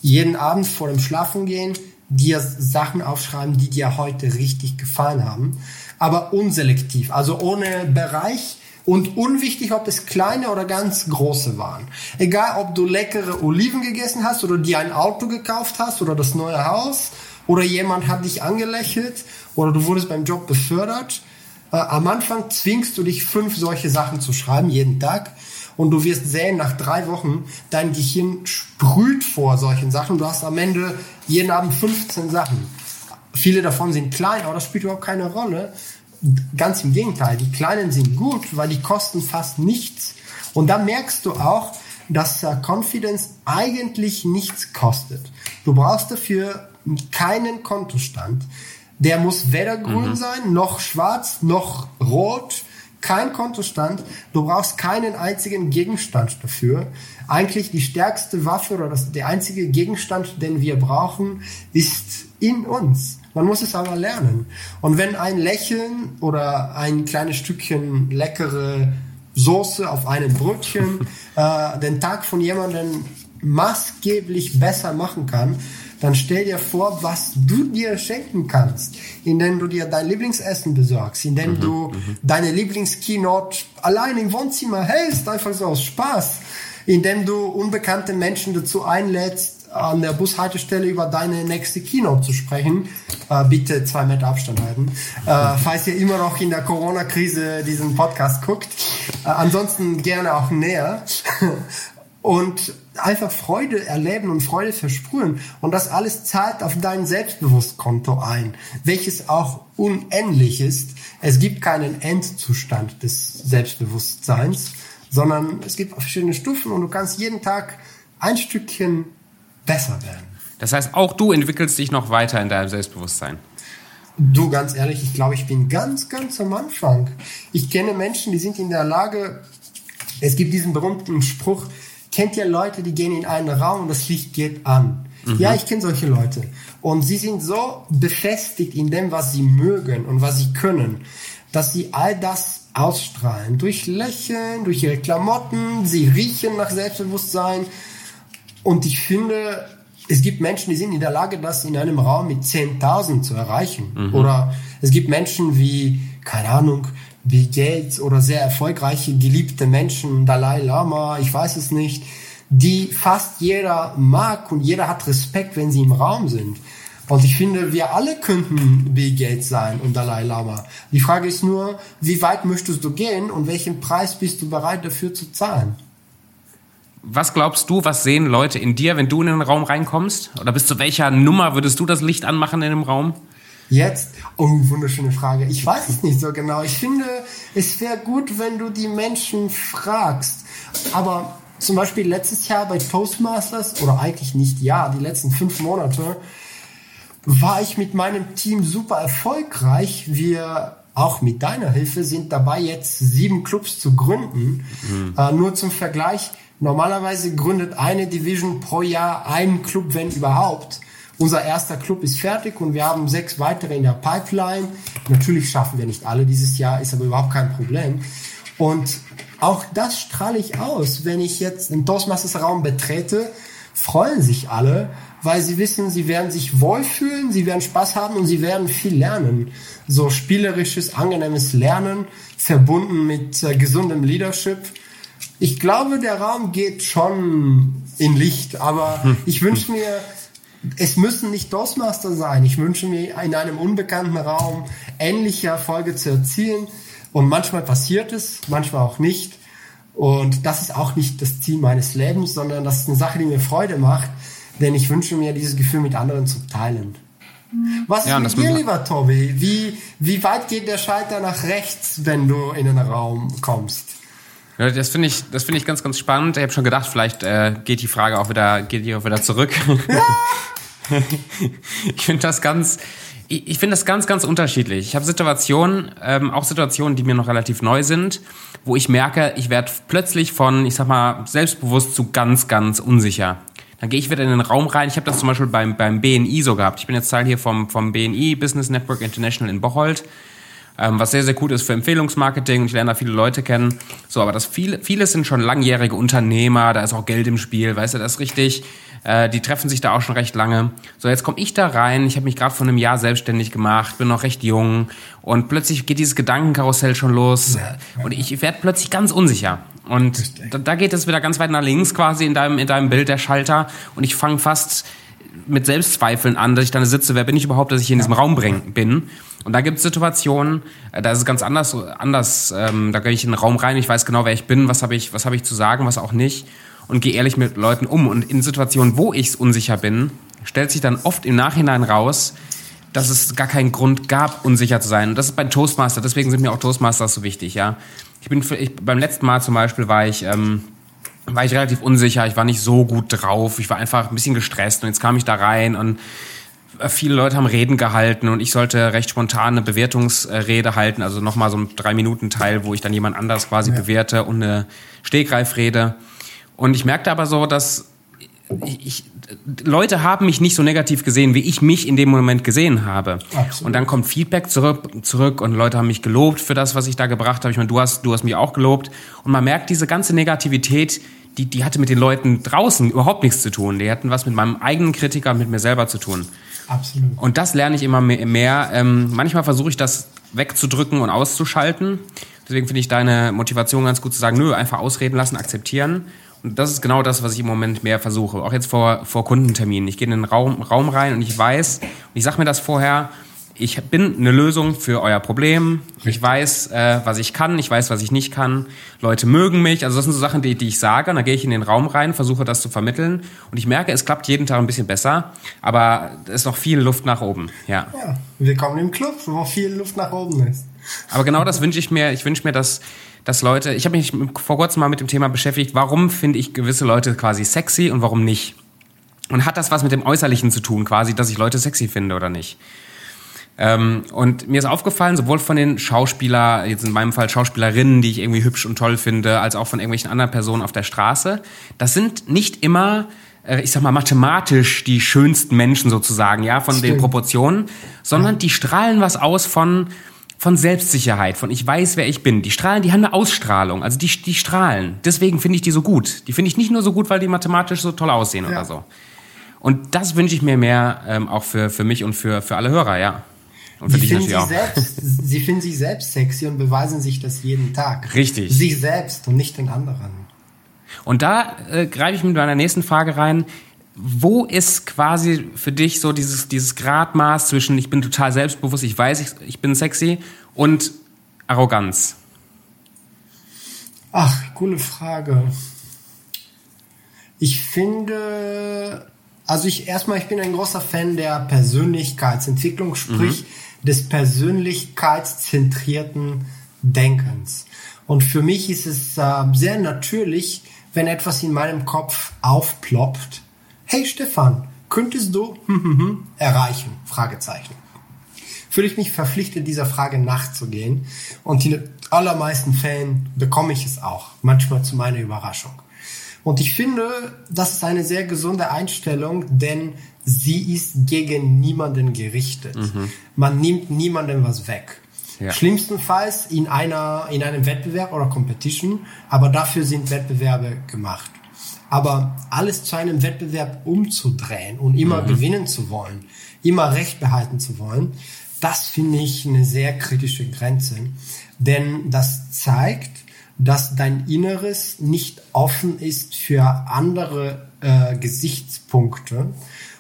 B: Jeden Abend vor dem Schlafengehen dir Sachen aufschreiben, die dir heute richtig gefallen haben, aber unselektiv, also ohne Bereich, und unwichtig, ob es kleine oder ganz große waren. Egal, ob du leckere Oliven gegessen hast oder dir ein Auto gekauft hast oder das neue Haus oder jemand hat dich angelächelt oder du wurdest beim Job befördert. Äh, am Anfang zwingst du dich fünf solche Sachen zu schreiben, jeden Tag. Und du wirst sehen, nach drei Wochen, dein Gehirn sprüht vor solchen Sachen. Du hast am Ende jeden Abend 15 Sachen. Viele davon sind klein, aber das spielt überhaupt keine Rolle. Ganz im Gegenteil, die kleinen sind gut, weil die kosten fast nichts. Und da merkst du auch, dass äh, Confidence eigentlich nichts kostet. Du brauchst dafür keinen Kontostand. Der muss weder grün mhm. sein, noch schwarz, noch rot. Kein Kontostand. Du brauchst keinen einzigen Gegenstand dafür. Eigentlich die stärkste Waffe oder das, der einzige Gegenstand, den wir brauchen, ist in uns. Man muss es aber lernen. Und wenn ein Lächeln oder ein kleines Stückchen leckere Soße auf einem Brötchen äh, den Tag von jemandem maßgeblich besser machen kann, dann stell dir vor, was du dir schenken kannst, indem du dir dein Lieblingsessen besorgst, indem mhm, du mhm. deine Lieblingskeynote allein im Wohnzimmer hältst, einfach so aus Spaß, indem du unbekannte Menschen dazu einlädst, an der Bushaltestelle über deine nächste Keynote zu sprechen. Äh, bitte zwei Meter Abstand halten. Äh, falls ihr immer noch in der Corona-Krise diesen Podcast guckt. Äh, ansonsten gerne auch näher. und einfach Freude erleben und Freude versprühen. Und das alles zahlt auf dein Selbstbewusstkonto ein, welches auch unendlich ist. Es gibt keinen Endzustand des Selbstbewusstseins, sondern es gibt verschiedene Stufen und du kannst jeden Tag ein Stückchen besser werden.
A: Das heißt, auch du entwickelst dich noch weiter in deinem Selbstbewusstsein.
B: Du, ganz ehrlich, ich glaube, ich bin ganz, ganz am Anfang. Ich kenne Menschen, die sind in der Lage, es gibt diesen berühmten Spruch, kennt ihr Leute, die gehen in einen Raum und das Licht geht an. Mhm. Ja, ich kenne solche Leute. Und sie sind so befestigt in dem, was sie mögen und was sie können, dass sie all das ausstrahlen. Durch Lächeln, durch ihre Klamotten, sie riechen nach Selbstbewusstsein, und ich finde, es gibt Menschen, die sind in der Lage, das in einem Raum mit 10.000 zu erreichen. Mhm. Oder es gibt Menschen wie, keine Ahnung, Bill Gates oder sehr erfolgreiche, geliebte Menschen, Dalai Lama, ich weiß es nicht, die fast jeder mag und jeder hat Respekt, wenn sie im Raum sind. Und ich finde, wir alle könnten Bill Gates sein und Dalai Lama. Die Frage ist nur, wie weit möchtest du gehen und welchen Preis bist du bereit dafür zu zahlen?
A: Was glaubst du, was sehen Leute in dir, wenn du in den Raum reinkommst? Oder bis zu welcher Nummer würdest du das Licht anmachen in dem Raum?
B: Jetzt? Oh, wunderschöne Frage. Ich weiß es nicht so genau. Ich finde, es wäre gut, wenn du die Menschen fragst. Aber zum Beispiel letztes Jahr bei Toastmasters, oder eigentlich nicht ja, die letzten fünf Monate, war ich mit meinem Team super erfolgreich. Wir auch mit deiner Hilfe, sind dabei jetzt sieben Clubs zu gründen. Mhm. Äh, nur zum Vergleich, normalerweise gründet eine Division pro Jahr einen Club, wenn überhaupt. Unser erster Club ist fertig und wir haben sechs weitere in der Pipeline. Natürlich schaffen wir nicht alle dieses Jahr, ist aber überhaupt kein Problem. Und auch das strahle ich aus. Wenn ich jetzt den Toastmasters Raum betrete, freuen sich alle, weil sie wissen, sie werden sich wohlfühlen, sie werden Spaß haben und sie werden viel lernen. So spielerisches, angenehmes Lernen, verbunden mit äh, gesundem Leadership. Ich glaube, der Raum geht schon in Licht, aber hm. ich wünsche mir, es müssen nicht Toastmaster sein. Ich wünsche mir in einem unbekannten Raum ähnliche Erfolge zu erzielen. Und manchmal passiert es, manchmal auch nicht. Und das ist auch nicht das Ziel meines Lebens, sondern das ist eine Sache, die mir Freude macht, denn ich wünsche mir, dieses Gefühl mit anderen zu teilen. Was ist ja, mit dir, lieber Tobi? Wie, wie weit geht der Schalter nach rechts, wenn du in den Raum kommst?
A: Ja, das finde ich, das finde ich ganz, ganz spannend. Ich habe schon gedacht, vielleicht äh, geht die Frage auch wieder, geht die auch wieder zurück. Ich finde das ganz, ich, ich finde das ganz, ganz unterschiedlich. Ich habe Situationen, ähm, auch Situationen, die mir noch relativ neu sind, wo ich merke, ich werde plötzlich von, ich sag mal, selbstbewusst zu ganz, ganz unsicher. Dann gehe ich wieder in den Raum rein. Ich habe das zum Beispiel beim, beim BNI so gehabt. Ich bin jetzt Teil hier vom, vom BNI, Business Network International in Bocholt ähm, was sehr, sehr gut ist für Empfehlungsmarketing. Ich lerne da viele Leute kennen. So, aber das viele, viele sind schon langjährige Unternehmer, da ist auch Geld im Spiel, weißt du, das ist richtig. Äh, die treffen sich da auch schon recht lange. So, jetzt komme ich da rein. Ich habe mich gerade vor einem Jahr selbstständig gemacht, bin noch recht jung und plötzlich geht dieses Gedankenkarussell schon los ja, ja. und ich werde plötzlich ganz unsicher. Und da, da geht es wieder ganz weit nach links quasi in deinem, in deinem Bild der Schalter und ich fange fast mit Selbstzweifeln an, dass ich dann sitze, wer bin ich überhaupt, dass ich hier in diesem Raum bring, bin. Und da gibt es Situationen, äh, da ist es ganz anders, anders. Ähm, da gehe ich in den Raum rein, ich weiß genau, wer ich bin, was habe ich, was habe ich zu sagen, was auch nicht und gehe ehrlich mit Leuten um. Und in Situationen, wo ich unsicher bin, stellt sich dann oft im Nachhinein raus, dass es gar keinen Grund gab, unsicher zu sein. Und das ist beim Toastmaster. Deswegen sind mir auch Toastmasters so wichtig. Ja, ich bin ich, beim letzten Mal zum Beispiel war ich ähm, war ich relativ unsicher. Ich war nicht so gut drauf. Ich war einfach ein bisschen gestresst und jetzt kam ich da rein und viele Leute haben Reden gehalten und ich sollte recht spontan eine Bewertungsrede halten, also nochmal so ein Drei-Minuten-Teil, wo ich dann jemand anders quasi ja. bewerte und eine Stegreifrede. Und ich merkte aber so, dass ich, Leute haben mich nicht so negativ gesehen, wie ich mich in dem Moment gesehen habe. Absolut. Und dann kommt Feedback zurück, zurück und Leute haben mich gelobt für das, was ich da gebracht habe. Ich meine, du hast, du hast mich auch gelobt. Und man merkt diese ganze Negativität, die, die hatte mit den Leuten draußen überhaupt nichts zu tun. Die hatten was mit meinem eigenen Kritiker, mit mir selber zu tun. Absolut. Und das lerne ich immer mehr. Ähm, manchmal versuche ich das wegzudrücken und auszuschalten. Deswegen finde ich deine Motivation ganz gut zu sagen, nö, einfach ausreden lassen, akzeptieren. Und das ist genau das, was ich im Moment mehr versuche. Auch jetzt vor, vor Kundenterminen. Ich gehe in den Raum, Raum rein und ich weiß, und ich sage mir das vorher, ich bin eine Lösung für euer Problem. Ich weiß, äh, was ich kann, ich weiß, was ich nicht kann. Leute mögen mich. Also das sind so Sachen, die, die ich sage. Und dann gehe ich in den Raum rein, versuche das zu vermitteln. Und ich merke, es klappt jeden Tag ein bisschen besser. Aber es ist noch viel Luft nach oben. Ja.
B: ja willkommen im Club, wo viel Luft nach oben ist.
A: Aber genau das wünsche ich mir. Ich wünsche mir, dass, dass Leute, ich habe mich vor kurzem mal mit dem Thema beschäftigt, warum finde ich gewisse Leute quasi sexy und warum nicht? Und hat das was mit dem Äußerlichen zu tun, quasi, dass ich Leute sexy finde oder nicht? Ähm, und mir ist aufgefallen, sowohl von den Schauspieler, jetzt in meinem Fall Schauspielerinnen, die ich irgendwie hübsch und toll finde, als auch von irgendwelchen anderen Personen auf der Straße, das sind nicht immer äh, ich sag mal, mathematisch die schönsten Menschen sozusagen, ja, von Stimmt. den Proportionen, sondern ja. die strahlen was aus von, von Selbstsicherheit, von ich weiß, wer ich bin. Die strahlen, die haben eine Ausstrahlung, also die, die strahlen. Deswegen finde ich die so gut. Die finde ich nicht nur so gut, weil die mathematisch so toll aussehen ja. oder so. Und das wünsche ich mir mehr ähm, auch für, für mich und für, für alle Hörer, ja.
B: Und für sie, finden sich selbst, sie finden sich selbst sexy und beweisen sich das jeden Tag.
A: Richtig.
B: Sich selbst und nicht den anderen.
A: Und da äh, greife ich mit meiner nächsten Frage rein. Wo ist quasi für dich so dieses, dieses Gradmaß zwischen ich bin total selbstbewusst, ich weiß, ich, ich bin sexy und Arroganz?
B: Ach, coole Frage. Ich finde, also ich erstmal, ich bin ein großer Fan der Persönlichkeitsentwicklung, sprich, mhm des persönlichkeitszentrierten Denkens. Und für mich ist es äh, sehr natürlich, wenn etwas in meinem Kopf aufploppt. Hey Stefan, könntest du erreichen? Fragezeichen. fühle ich mich verpflichtet, dieser Frage nachzugehen. Und in den allermeisten Fällen bekomme ich es auch, manchmal zu meiner Überraschung. Und ich finde, das ist eine sehr gesunde Einstellung, denn sie ist gegen niemanden gerichtet. Mhm. Man nimmt niemandem was weg. Ja. Schlimmstenfalls in einer, in einem Wettbewerb oder Competition, aber dafür sind Wettbewerbe gemacht. Aber alles zu einem Wettbewerb umzudrehen und immer mhm. gewinnen zu wollen, immer Recht behalten zu wollen, das finde ich eine sehr kritische Grenze. Denn das zeigt, dass dein Inneres nicht offen ist für andere äh, Gesichtspunkte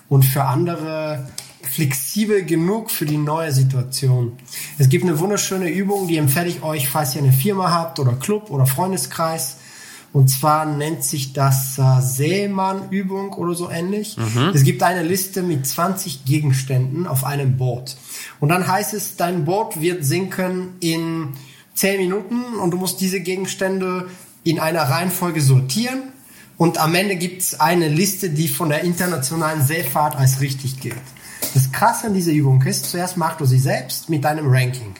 B: und für andere flexibel genug für die neue Situation. Es gibt eine wunderschöne Übung, die empfehle ich euch, falls ihr eine Firma habt oder Club oder Freundeskreis. Und zwar nennt sich das äh, Seemann-Übung oder so ähnlich. Mhm. Es gibt eine Liste mit 20 Gegenständen auf einem Boot. Und dann heißt es, dein Boot wird sinken in 10 Minuten und du musst diese Gegenstände in einer Reihenfolge sortieren. Und am Ende gibt es eine Liste, die von der internationalen Seefahrt als richtig gilt. Das Krasse an dieser Übung ist, zuerst machst du sie selbst mit deinem Ranking.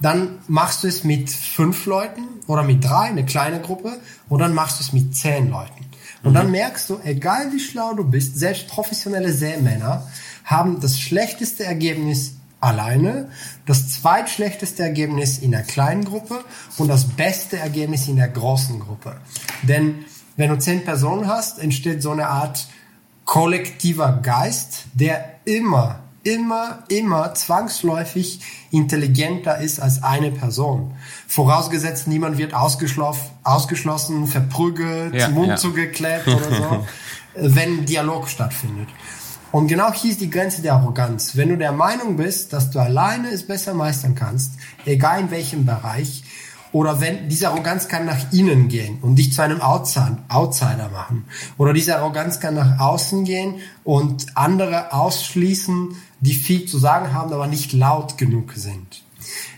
B: Dann machst du es mit fünf Leuten oder mit drei, eine kleine Gruppe, und dann machst du es mit zehn Leuten. Und mhm. dann merkst du, egal wie schlau du bist, selbst professionelle Seemänner haben das schlechteste Ergebnis alleine, das zweitschlechteste Ergebnis in der kleinen Gruppe und das beste Ergebnis in der großen Gruppe. Denn wenn du zehn Personen hast, entsteht so eine Art kollektiver Geist, der immer, immer, immer zwangsläufig intelligenter ist als eine Person. Vorausgesetzt, niemand wird ausgeschlossen, verprügelt, ja, Mund ja. zugeklebt oder so, wenn Dialog stattfindet. Und genau hier ist die Grenze der Arroganz. Wenn du der Meinung bist, dass du alleine es besser meistern kannst, egal in welchem Bereich, oder wenn diese Arroganz kann nach innen gehen und dich zu einem Outsider machen. Oder diese Arroganz kann nach außen gehen und andere ausschließen, die viel zu sagen haben, aber nicht laut genug sind.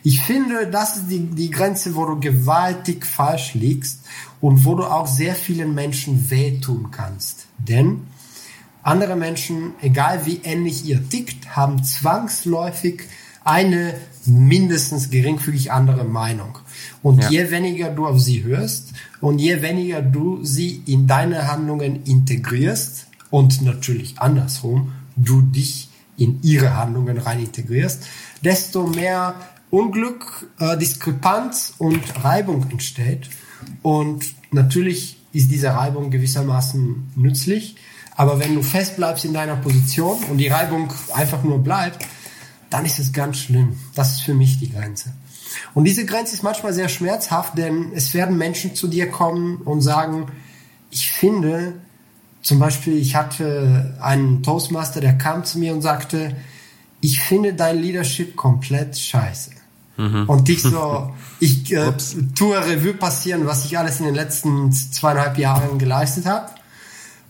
B: Ich finde, das ist die, die Grenze, wo du gewaltig falsch liegst und wo du auch sehr vielen Menschen wehtun kannst. Denn andere Menschen, egal wie ähnlich ihr tickt, haben zwangsläufig eine mindestens geringfügig andere Meinung. Und ja. je weniger du auf sie hörst und je weniger du sie in deine Handlungen integrierst und natürlich andersrum, du dich in ihre Handlungen rein integrierst, desto mehr Unglück, äh, Diskrepanz und Reibung entsteht. Und natürlich ist diese Reibung gewissermaßen nützlich. Aber wenn du fest bleibst in deiner Position und die Reibung einfach nur bleibt, dann ist es ganz schlimm. Das ist für mich die Grenze. Und diese Grenze ist manchmal sehr schmerzhaft, denn es werden Menschen zu dir kommen und sagen, ich finde, zum Beispiel, ich hatte einen Toastmaster, der kam zu mir und sagte, ich finde dein Leadership komplett scheiße. Mhm. Und ich so, ich äh, tue Revue passieren, was ich alles in den letzten zweieinhalb Jahren geleistet habe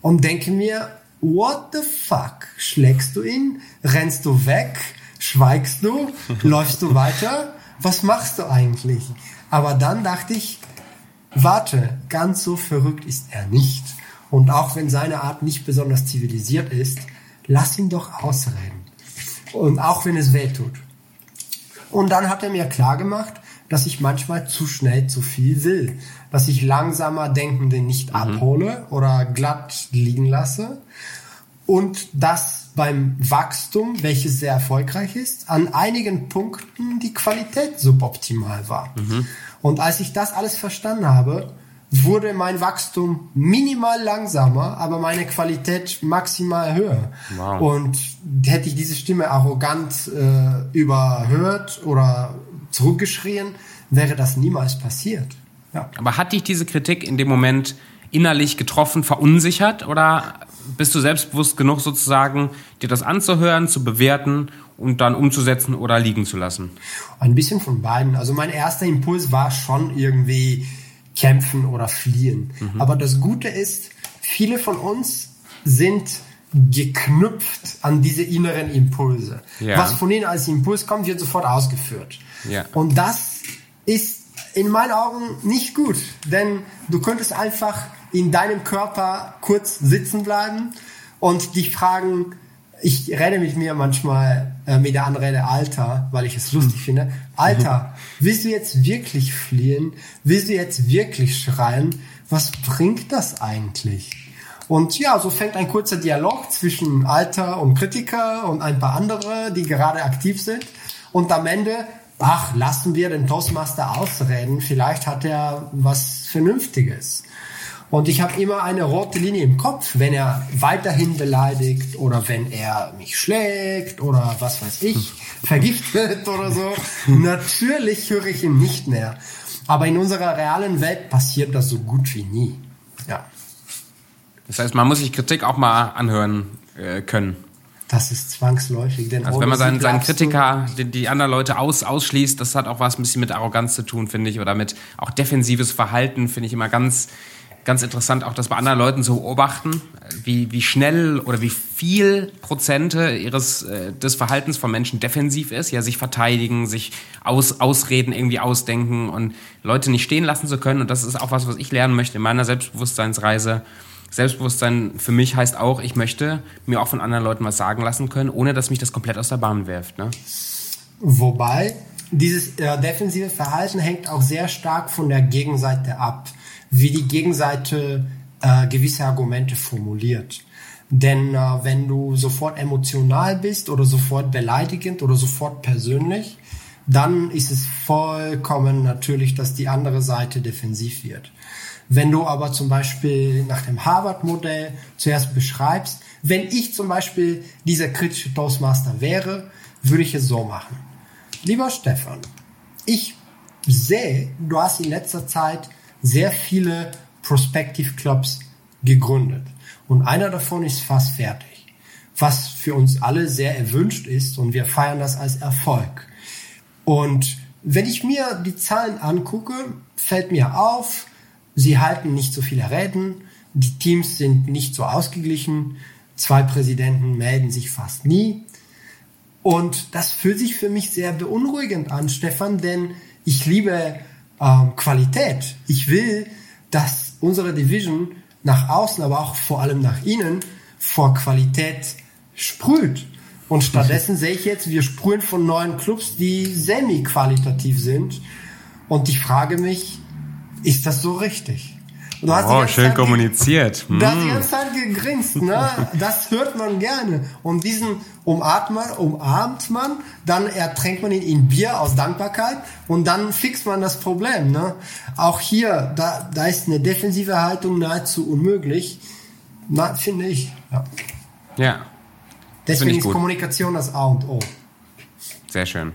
B: und denke mir, what the fuck? Schlägst du ihn? Rennst du weg? Schweigst du? Läufst du weiter? Was machst du eigentlich? Aber dann dachte ich, warte, ganz so verrückt ist er nicht. Und auch wenn seine Art nicht besonders zivilisiert ist, lass ihn doch ausreden. Und auch wenn es weh tut. Und dann hat er mir klar gemacht, dass ich manchmal zu schnell zu viel will, dass ich langsamer Denkende nicht mhm. abhole oder glatt liegen lasse und dass beim Wachstum, welches sehr erfolgreich ist, an einigen Punkten die Qualität suboptimal war. Mhm. Und als ich das alles verstanden habe, wurde mein Wachstum minimal langsamer, aber meine Qualität maximal höher. Wow. Und hätte ich diese Stimme arrogant äh, überhört oder zurückgeschrien, wäre das niemals passiert.
A: Ja. Aber hat dich diese Kritik in dem Moment innerlich getroffen, verunsichert oder bist du selbstbewusst genug sozusagen, dir das anzuhören, zu bewerten und dann umzusetzen oder liegen zu lassen?
B: Ein bisschen von beiden. Also mein erster Impuls war schon irgendwie kämpfen oder fliehen. Mhm. Aber das Gute ist, viele von uns sind geknüpft an diese inneren Impulse. Ja. Was von ihnen als Impuls kommt, wird sofort ausgeführt. Ja. Und das ist in meinen Augen nicht gut, denn du könntest einfach in deinem Körper kurz sitzen bleiben und dich fragen, ich rede mit mir manchmal äh, mit der Anrede Alter, weil ich es lustig finde. Alter, willst du jetzt wirklich fliehen? Willst du jetzt wirklich schreien? Was bringt das eigentlich? Und ja, so fängt ein kurzer Dialog zwischen Alter und Kritiker und ein paar andere, die gerade aktiv sind. Und am Ende, ach, lassen wir den Toastmaster ausreden. Vielleicht hat er was Vernünftiges. Und ich habe immer eine rote Linie im Kopf, wenn er weiterhin beleidigt oder wenn er mich schlägt oder was weiß ich, vergiftet oder so. Natürlich höre ich ihn nicht mehr. Aber in unserer realen Welt passiert das so gut wie nie. Ja.
A: Das heißt, man muss sich Kritik auch mal anhören äh, können.
B: Das ist zwangsläufig. Denn
A: also wenn man seinen, seinen Kritiker, die, die anderen Leute aus, ausschließt, das hat auch was ein bisschen mit Arroganz zu tun, finde ich, oder mit auch defensives Verhalten, finde ich immer ganz, ganz interessant, auch das bei anderen Leuten zu beobachten, wie, wie schnell oder wie viel Prozente ihres, äh, des Verhaltens von Menschen defensiv ist, ja, sich verteidigen, sich aus, Ausreden irgendwie ausdenken und Leute nicht stehen lassen zu können. Und das ist auch was, was ich lernen möchte in meiner Selbstbewusstseinsreise Selbstbewusstsein für mich heißt auch, ich möchte mir auch von anderen Leuten was sagen lassen können, ohne dass mich das komplett aus der Bahn wirft. Ne?
B: Wobei dieses äh, defensive Verhalten hängt auch sehr stark von der Gegenseite ab, wie die Gegenseite äh, gewisse Argumente formuliert. Denn äh, wenn du sofort emotional bist oder sofort beleidigend oder sofort persönlich, dann ist es vollkommen natürlich, dass die andere Seite defensiv wird. Wenn du aber zum Beispiel nach dem Harvard-Modell zuerst beschreibst, wenn ich zum Beispiel dieser kritische Toastmaster wäre, würde ich es so machen. Lieber Stefan, ich sehe, du hast in letzter Zeit sehr viele Prospective Clubs gegründet. Und einer davon ist fast fertig. Was für uns alle sehr erwünscht ist und wir feiern das als Erfolg. Und wenn ich mir die Zahlen angucke, fällt mir auf, Sie halten nicht so viele Reden, die Teams sind nicht so ausgeglichen, zwei Präsidenten melden sich fast nie. Und das fühlt sich für mich sehr beunruhigend an, Stefan, denn ich liebe ähm, Qualität. Ich will, dass unsere Division nach außen, aber auch vor allem nach innen vor Qualität sprüht. Und stattdessen sehe ich jetzt, wir sprühen von neuen Clubs, die semi-qualitativ sind. Und ich frage mich, ist das so richtig?
A: Du hast oh, schön Zeit kommuniziert.
B: Du hast die ganze Zeit gegrinst, ne? Das hört man gerne. Und diesen umarmt umarmt man, dann ertränkt man ihn in Bier aus Dankbarkeit und dann fixt man das Problem, ne? Auch hier, da, da ist eine defensive Haltung nahezu unmöglich, na, finde ich. Ja.
A: ja.
B: Deswegen ist Kommunikation das A und O.
A: Sehr schön.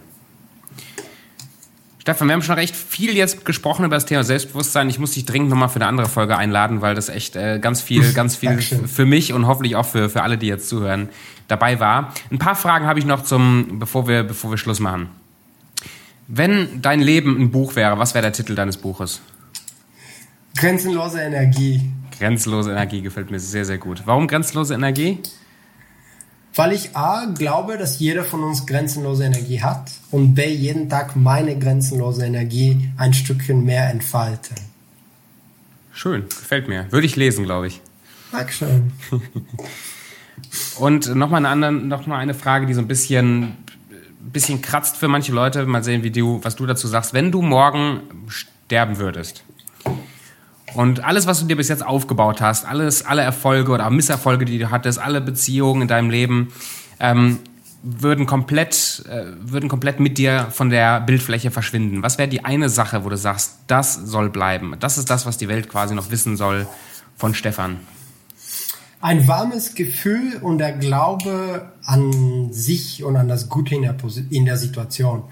A: Stefan, wir haben schon recht viel jetzt gesprochen über das Thema Selbstbewusstsein. Ich muss dich dringend nochmal für eine andere Folge einladen, weil das echt äh, ganz viel, ganz viel für mich und hoffentlich auch für, für alle, die jetzt zuhören, dabei war. Ein paar Fragen habe ich noch zum, bevor wir, bevor wir Schluss machen. Wenn dein Leben ein Buch wäre, was wäre der Titel deines Buches?
B: Grenzenlose Energie.
A: Grenzenlose Energie gefällt mir sehr, sehr gut. Warum grenzenlose Energie?
B: Weil ich A, glaube, dass jeder von uns grenzenlose Energie hat und B, jeden Tag meine grenzenlose Energie ein Stückchen mehr entfalte.
A: Schön, gefällt mir. Würde ich lesen, glaube ich.
B: Dankeschön.
A: und nochmal eine, andere, noch mal eine Frage, die so ein bisschen, bisschen kratzt für manche Leute. Mal sehen, wie du, was du dazu sagst. Wenn du morgen sterben würdest, und alles, was du dir bis jetzt aufgebaut hast, alles, alle Erfolge oder Misserfolge, die du hattest, alle Beziehungen in deinem Leben, ähm, würden komplett, äh, würden komplett mit dir von der Bildfläche verschwinden. Was wäre die eine Sache, wo du sagst, das soll bleiben? Das ist das, was die Welt quasi noch wissen soll von Stefan.
B: Ein warmes Gefühl und der Glaube an sich und an das Gute in der, in der Situation.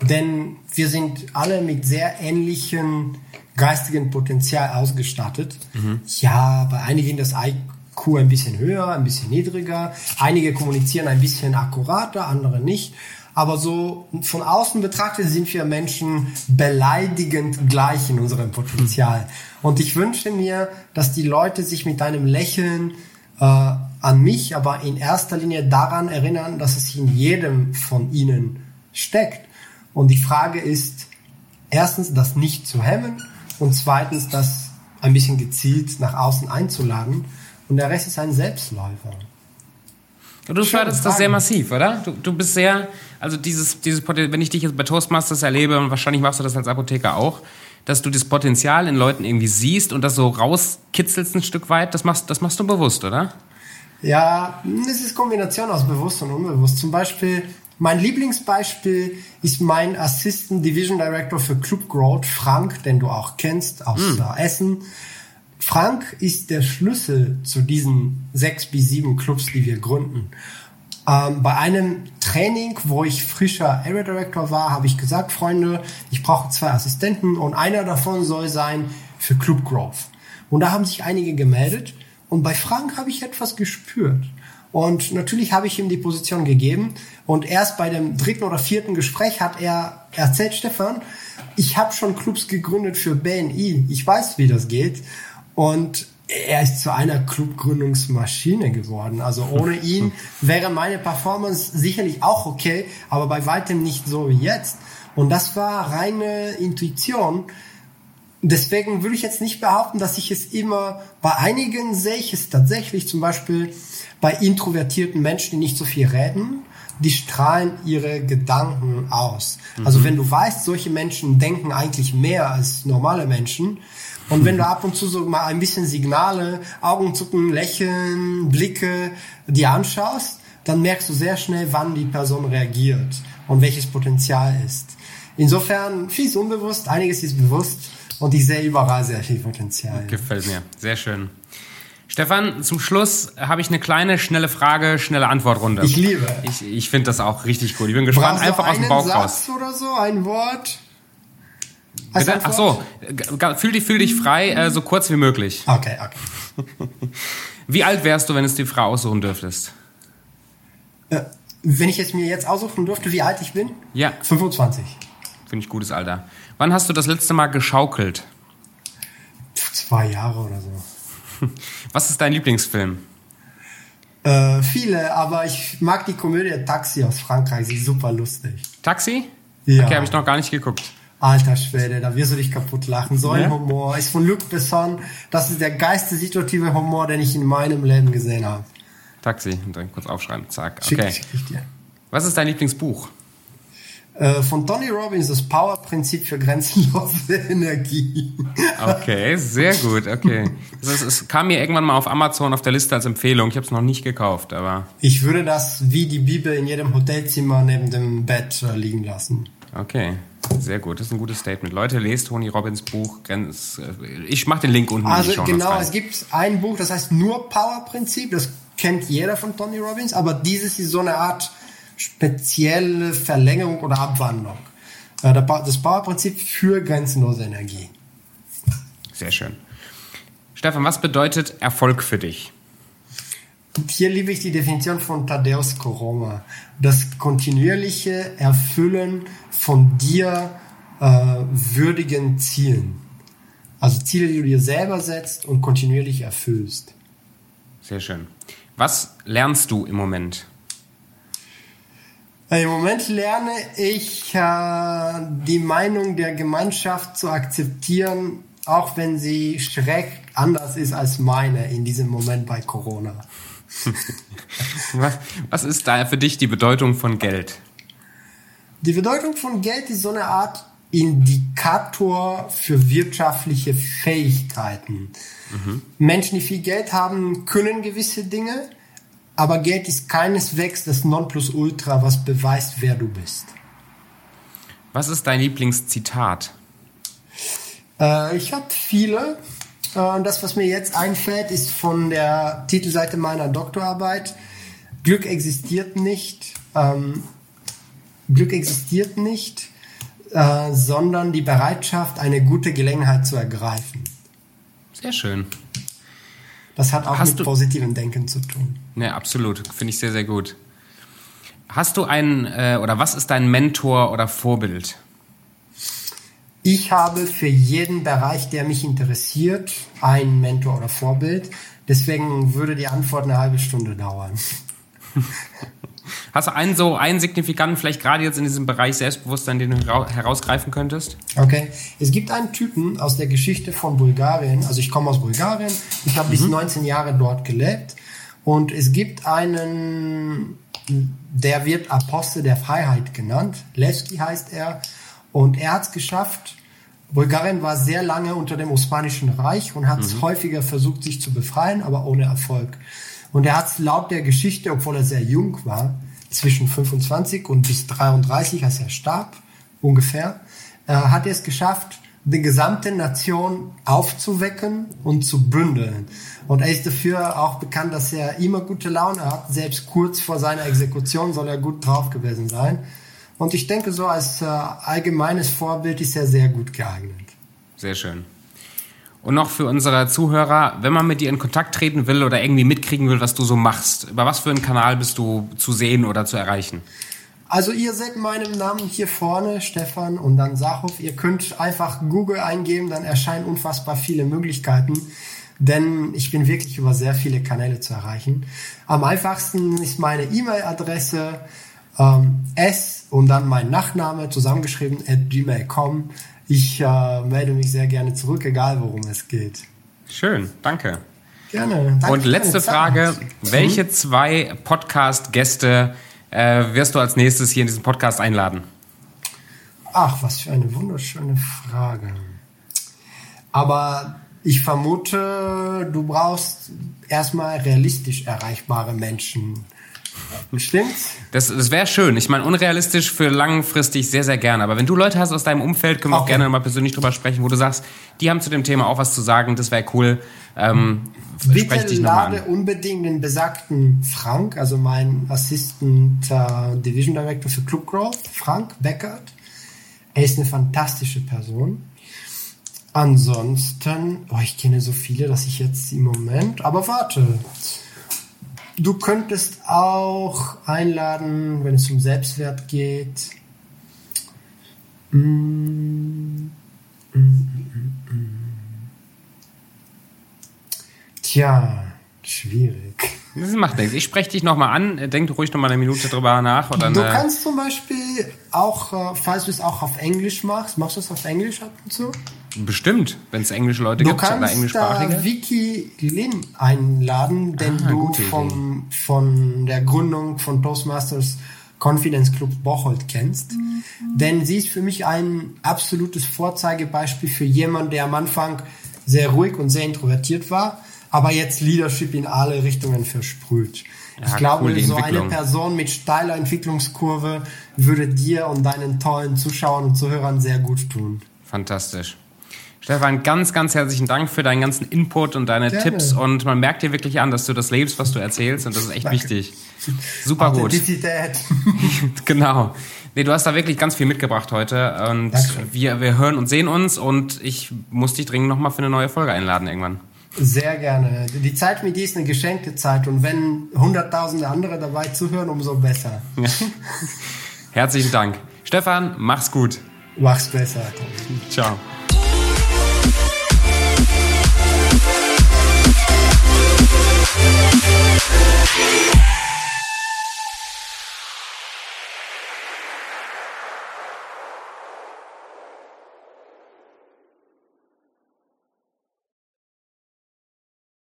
B: Denn wir sind alle mit sehr ähnlichen geistigen Potenzial ausgestattet. Mhm. Ja, bei einigen das IQ ein bisschen höher, ein bisschen niedriger. Einige kommunizieren ein bisschen akkurater, andere nicht. Aber so von außen betrachtet sind wir Menschen beleidigend gleich in unserem Potenzial. Und ich wünsche mir, dass die Leute sich mit einem Lächeln äh, an mich, aber in erster Linie daran erinnern, dass es in jedem von ihnen steckt. Und die Frage ist, erstens, das nicht zu hemmen und zweitens das ein bisschen gezielt nach außen einzuladen und der Rest ist ein Selbstläufer.
A: Du förderst das sehr massiv, oder? Du, du bist sehr, also dieses, dieses wenn ich dich jetzt bei Toastmasters erlebe, und wahrscheinlich machst du das als Apotheker auch, dass du das Potenzial in Leuten irgendwie siehst und das so rauskitzelst ein Stück weit, das machst, das machst du bewusst, oder?
B: Ja, es ist Kombination aus bewusst und unbewusst. Zum Beispiel, mein Lieblingsbeispiel ist mein Assistant Division Director für Club Growth, Frank, den du auch kennst aus mm. Essen. Frank ist der Schlüssel zu diesen sechs bis sieben Clubs, die wir gründen. Ähm, bei einem Training, wo ich frischer Area Director war, habe ich gesagt, Freunde, ich brauche zwei Assistenten und einer davon soll sein für Club Growth. Und da haben sich einige gemeldet und bei Frank habe ich etwas gespürt. Und natürlich habe ich ihm die Position gegeben. Und erst bei dem dritten oder vierten Gespräch hat er erzählt, Stefan, ich habe schon Clubs gegründet für BNI. Ich weiß, wie das geht. Und er ist zu einer Clubgründungsmaschine geworden. Also ohne ihn wäre meine Performance sicherlich auch okay, aber bei weitem nicht so wie jetzt. Und das war reine Intuition. Deswegen würde ich jetzt nicht behaupten, dass ich es immer, bei einigen sehe ich es tatsächlich, zum Beispiel bei introvertierten Menschen, die nicht so viel reden, die strahlen ihre Gedanken aus. Also mhm. wenn du weißt, solche Menschen denken eigentlich mehr als normale Menschen, und wenn du ab und zu so mal ein bisschen Signale, Augenzucken, Lächeln, Blicke dir anschaust, dann merkst du sehr schnell, wann die Person reagiert und welches Potenzial ist. Insofern vieles unbewusst, einiges ist bewusst und ich sehe überall sehr viel Potenzial.
A: Gefällt mir. Sehr schön. Stefan, zum Schluss habe ich eine kleine, schnelle Frage, schnelle Antwortrunde.
B: Ich liebe.
A: Ich, ich finde das auch richtig gut. Ich bin gespannt, einfach aus dem Bauch
B: Satz raus. oder so, ein Wort?
A: Bitte? Ach so, fühl dich, fühl dich frei, äh, so kurz wie möglich.
B: Okay, okay.
A: Wie alt wärst du, wenn es die Frau aussuchen dürftest?
B: Äh, wenn ich es mir jetzt aussuchen dürfte, wie alt ich bin?
A: Ja.
B: 25.
A: Finde ich gutes Alter. Wann hast du das letzte Mal geschaukelt?
B: Zwei Jahre oder so.
A: Was ist dein Lieblingsfilm?
B: Äh, viele, aber ich mag die Komödie Taxi aus Frankreich. Sie ist super lustig.
A: Taxi?
B: Ja.
A: Okay, habe ich noch gar nicht geguckt.
B: Alter Schwede, da wirst du dich kaputt lachen. So ein ja? Humor ist von Luc Besson. Das ist der geiste situative Humor, den ich in meinem Leben gesehen habe.
A: Taxi, und dann kurz aufschreiben. Zack. Okay. Schick, schick ich dir. Was ist dein Lieblingsbuch?
B: Äh, von Tony Robbins, das Power-Prinzip für grenzenlose Energie.
A: Okay, sehr gut, okay. Das es kam mir irgendwann mal auf Amazon auf der Liste als Empfehlung. Ich habe es noch nicht gekauft, aber.
B: Ich würde das wie die Bibel in jedem Hotelzimmer neben dem Bett äh, liegen lassen.
A: Okay. Sehr gut, das ist ein gutes Statement. Leute, lest Tony Robbins Buch. Ich mache den Link unten
B: also in die Also genau, es gibt ein Buch, das heißt nur Power-Prinzip. Das kennt jeder von Tony Robbins, aber dieses ist so eine Art spezielle Verlängerung oder Abwandlung. Äh, das Power-Prinzip für grenzenlose Energie.
A: Sehr schön. Stefan, was bedeutet Erfolg für dich?
B: Hier liebe ich die Definition von Thaddeus Koroma. Das kontinuierliche Erfüllen von dir äh, würdigen Zielen. Also Ziele, die du dir selber setzt und kontinuierlich erfüllst.
A: Sehr schön. Was lernst du im Moment?
B: Im Moment lerne ich äh, die Meinung der Gemeinschaft zu akzeptieren, auch wenn sie schreck anders ist als meine in diesem Moment bei Corona.
A: was, was ist da für dich die Bedeutung von Geld?
B: Die Bedeutung von Geld ist so eine Art Indikator für wirtschaftliche Fähigkeiten. Mhm. Menschen, die viel Geld haben, können gewisse Dinge, aber Geld ist keineswegs das Nonplusultra, was beweist, wer du bist.
A: Was ist dein Lieblingszitat?
B: Äh, ich habe viele. Äh, das, was mir jetzt einfällt, ist von der Titelseite meiner Doktorarbeit. Glück existiert nicht. Ähm, Glück existiert nicht, äh, sondern die Bereitschaft, eine gute Gelegenheit zu ergreifen.
A: Sehr schön.
B: Das hat auch Hast mit positivem Denken zu tun.
A: Ja, absolut. Finde ich sehr, sehr gut. Hast du einen, äh, oder was ist dein Mentor oder Vorbild?
B: Ich habe für jeden Bereich, der mich interessiert, einen Mentor oder Vorbild. Deswegen würde die Antwort eine halbe Stunde dauern.
A: Hast du einen so einen signifikanten, vielleicht gerade jetzt in diesem Bereich Selbstbewusstsein, den du herausgreifen könntest?
B: Okay. Es gibt einen Typen aus der Geschichte von Bulgarien. Also ich komme aus Bulgarien. Ich habe mhm. bis 19 Jahre dort gelebt. Und es gibt einen, der wird Apostel der Freiheit genannt. Levski heißt er. Und er hat es geschafft. Bulgarien war sehr lange unter dem Osmanischen Reich und hat mhm. häufiger versucht, sich zu befreien, aber ohne Erfolg. Und er hat es laut der Geschichte, obwohl er sehr jung war, zwischen 25 und bis 33, als er starb, ungefähr, äh, hat er es geschafft, die gesamte Nation aufzuwecken und zu bündeln. Und er ist dafür auch bekannt, dass er immer gute Laune hat. Selbst kurz vor seiner Exekution soll er gut drauf gewesen sein. Und ich denke, so als äh, allgemeines Vorbild ist er sehr gut geeignet.
A: Sehr schön. Und noch für unsere Zuhörer, wenn man mit dir in Kontakt treten will oder irgendwie mitkriegen will, was du so machst, über was für einen Kanal bist du zu sehen oder zu erreichen?
B: Also ihr seht meinen Namen hier vorne, Stefan und dann Sachhoff. Ihr könnt einfach Google eingeben, dann erscheinen unfassbar viele Möglichkeiten, denn ich bin wirklich über sehr viele Kanäle zu erreichen. Am einfachsten ist meine E-Mail-Adresse ähm, s und dann mein Nachname zusammengeschrieben at gmail.com. Ich äh, melde mich sehr gerne zurück, egal worum es geht.
A: Schön, danke.
B: Gerne.
A: Danke und letzte Frage: Welche zwei Podcast-Gäste äh, wirst du als nächstes hier in diesen Podcast einladen?
B: Ach, was für eine wunderschöne Frage. Aber ich vermute, du brauchst erstmal realistisch erreichbare Menschen. Stimmt's?
A: Das, das wäre schön. Ich meine, unrealistisch für langfristig sehr, sehr gerne. Aber wenn du Leute hast aus deinem Umfeld, können wir okay. auch gerne mal persönlich drüber sprechen, wo du sagst, die haben zu dem Thema auch was zu sagen, das wäre cool. Ähm,
B: Bitte lade unbedingt den besagten Frank, also mein Assistant uh, Division Director für Club Growth, Frank Beckert. Er ist eine fantastische Person. Ansonsten, oh, ich kenne so viele, dass ich jetzt im Moment, aber warte. Du könntest auch einladen, wenn es um Selbstwert geht. Mm, mm, mm, Tja, schwierig.
A: Das macht nichts. Ich spreche dich nochmal an. Denk ruhig nochmal eine Minute drüber nach.
B: Oder du kannst zum Beispiel auch, äh, falls du es auch auf Englisch machst, machst du es auf Englisch ab und zu?
A: Bestimmt, wenn es englische Leute
B: du
A: gibt
B: oder englischsprachige. Du kannst Vicky Lin einladen, denn ah, du vom, von der Gründung von Toastmasters Confidence Club Bocholt kennst. Mhm. Denn sie ist für mich ein absolutes Vorzeigebeispiel für jemanden, der am Anfang sehr ruhig und sehr introvertiert war, aber jetzt Leadership in alle Richtungen versprüht. Ja, ich glaube, cool, so eine Person mit steiler Entwicklungskurve würde dir und deinen tollen Zuschauern und Zuhörern sehr gut tun.
A: Fantastisch. Stefan, ganz, ganz herzlichen Dank für deinen ganzen Input und deine Gerne. Tipps. Und man merkt dir wirklich an, dass du das lebst, was du erzählst. Und das ist echt Danke. wichtig. Super gut. genau. Nee, du hast da wirklich ganz viel mitgebracht heute. Und wir, wir hören und sehen uns. Und ich muss dich dringend nochmal für eine neue Folge einladen irgendwann.
B: Sehr gerne. Die Zeit mit dir ist eine geschenkte Zeit. Und wenn hunderttausende andere dabei zuhören, umso besser.
A: Herzlichen Dank. Stefan, mach's gut.
B: Mach's besser.
A: Ciao. Yeah.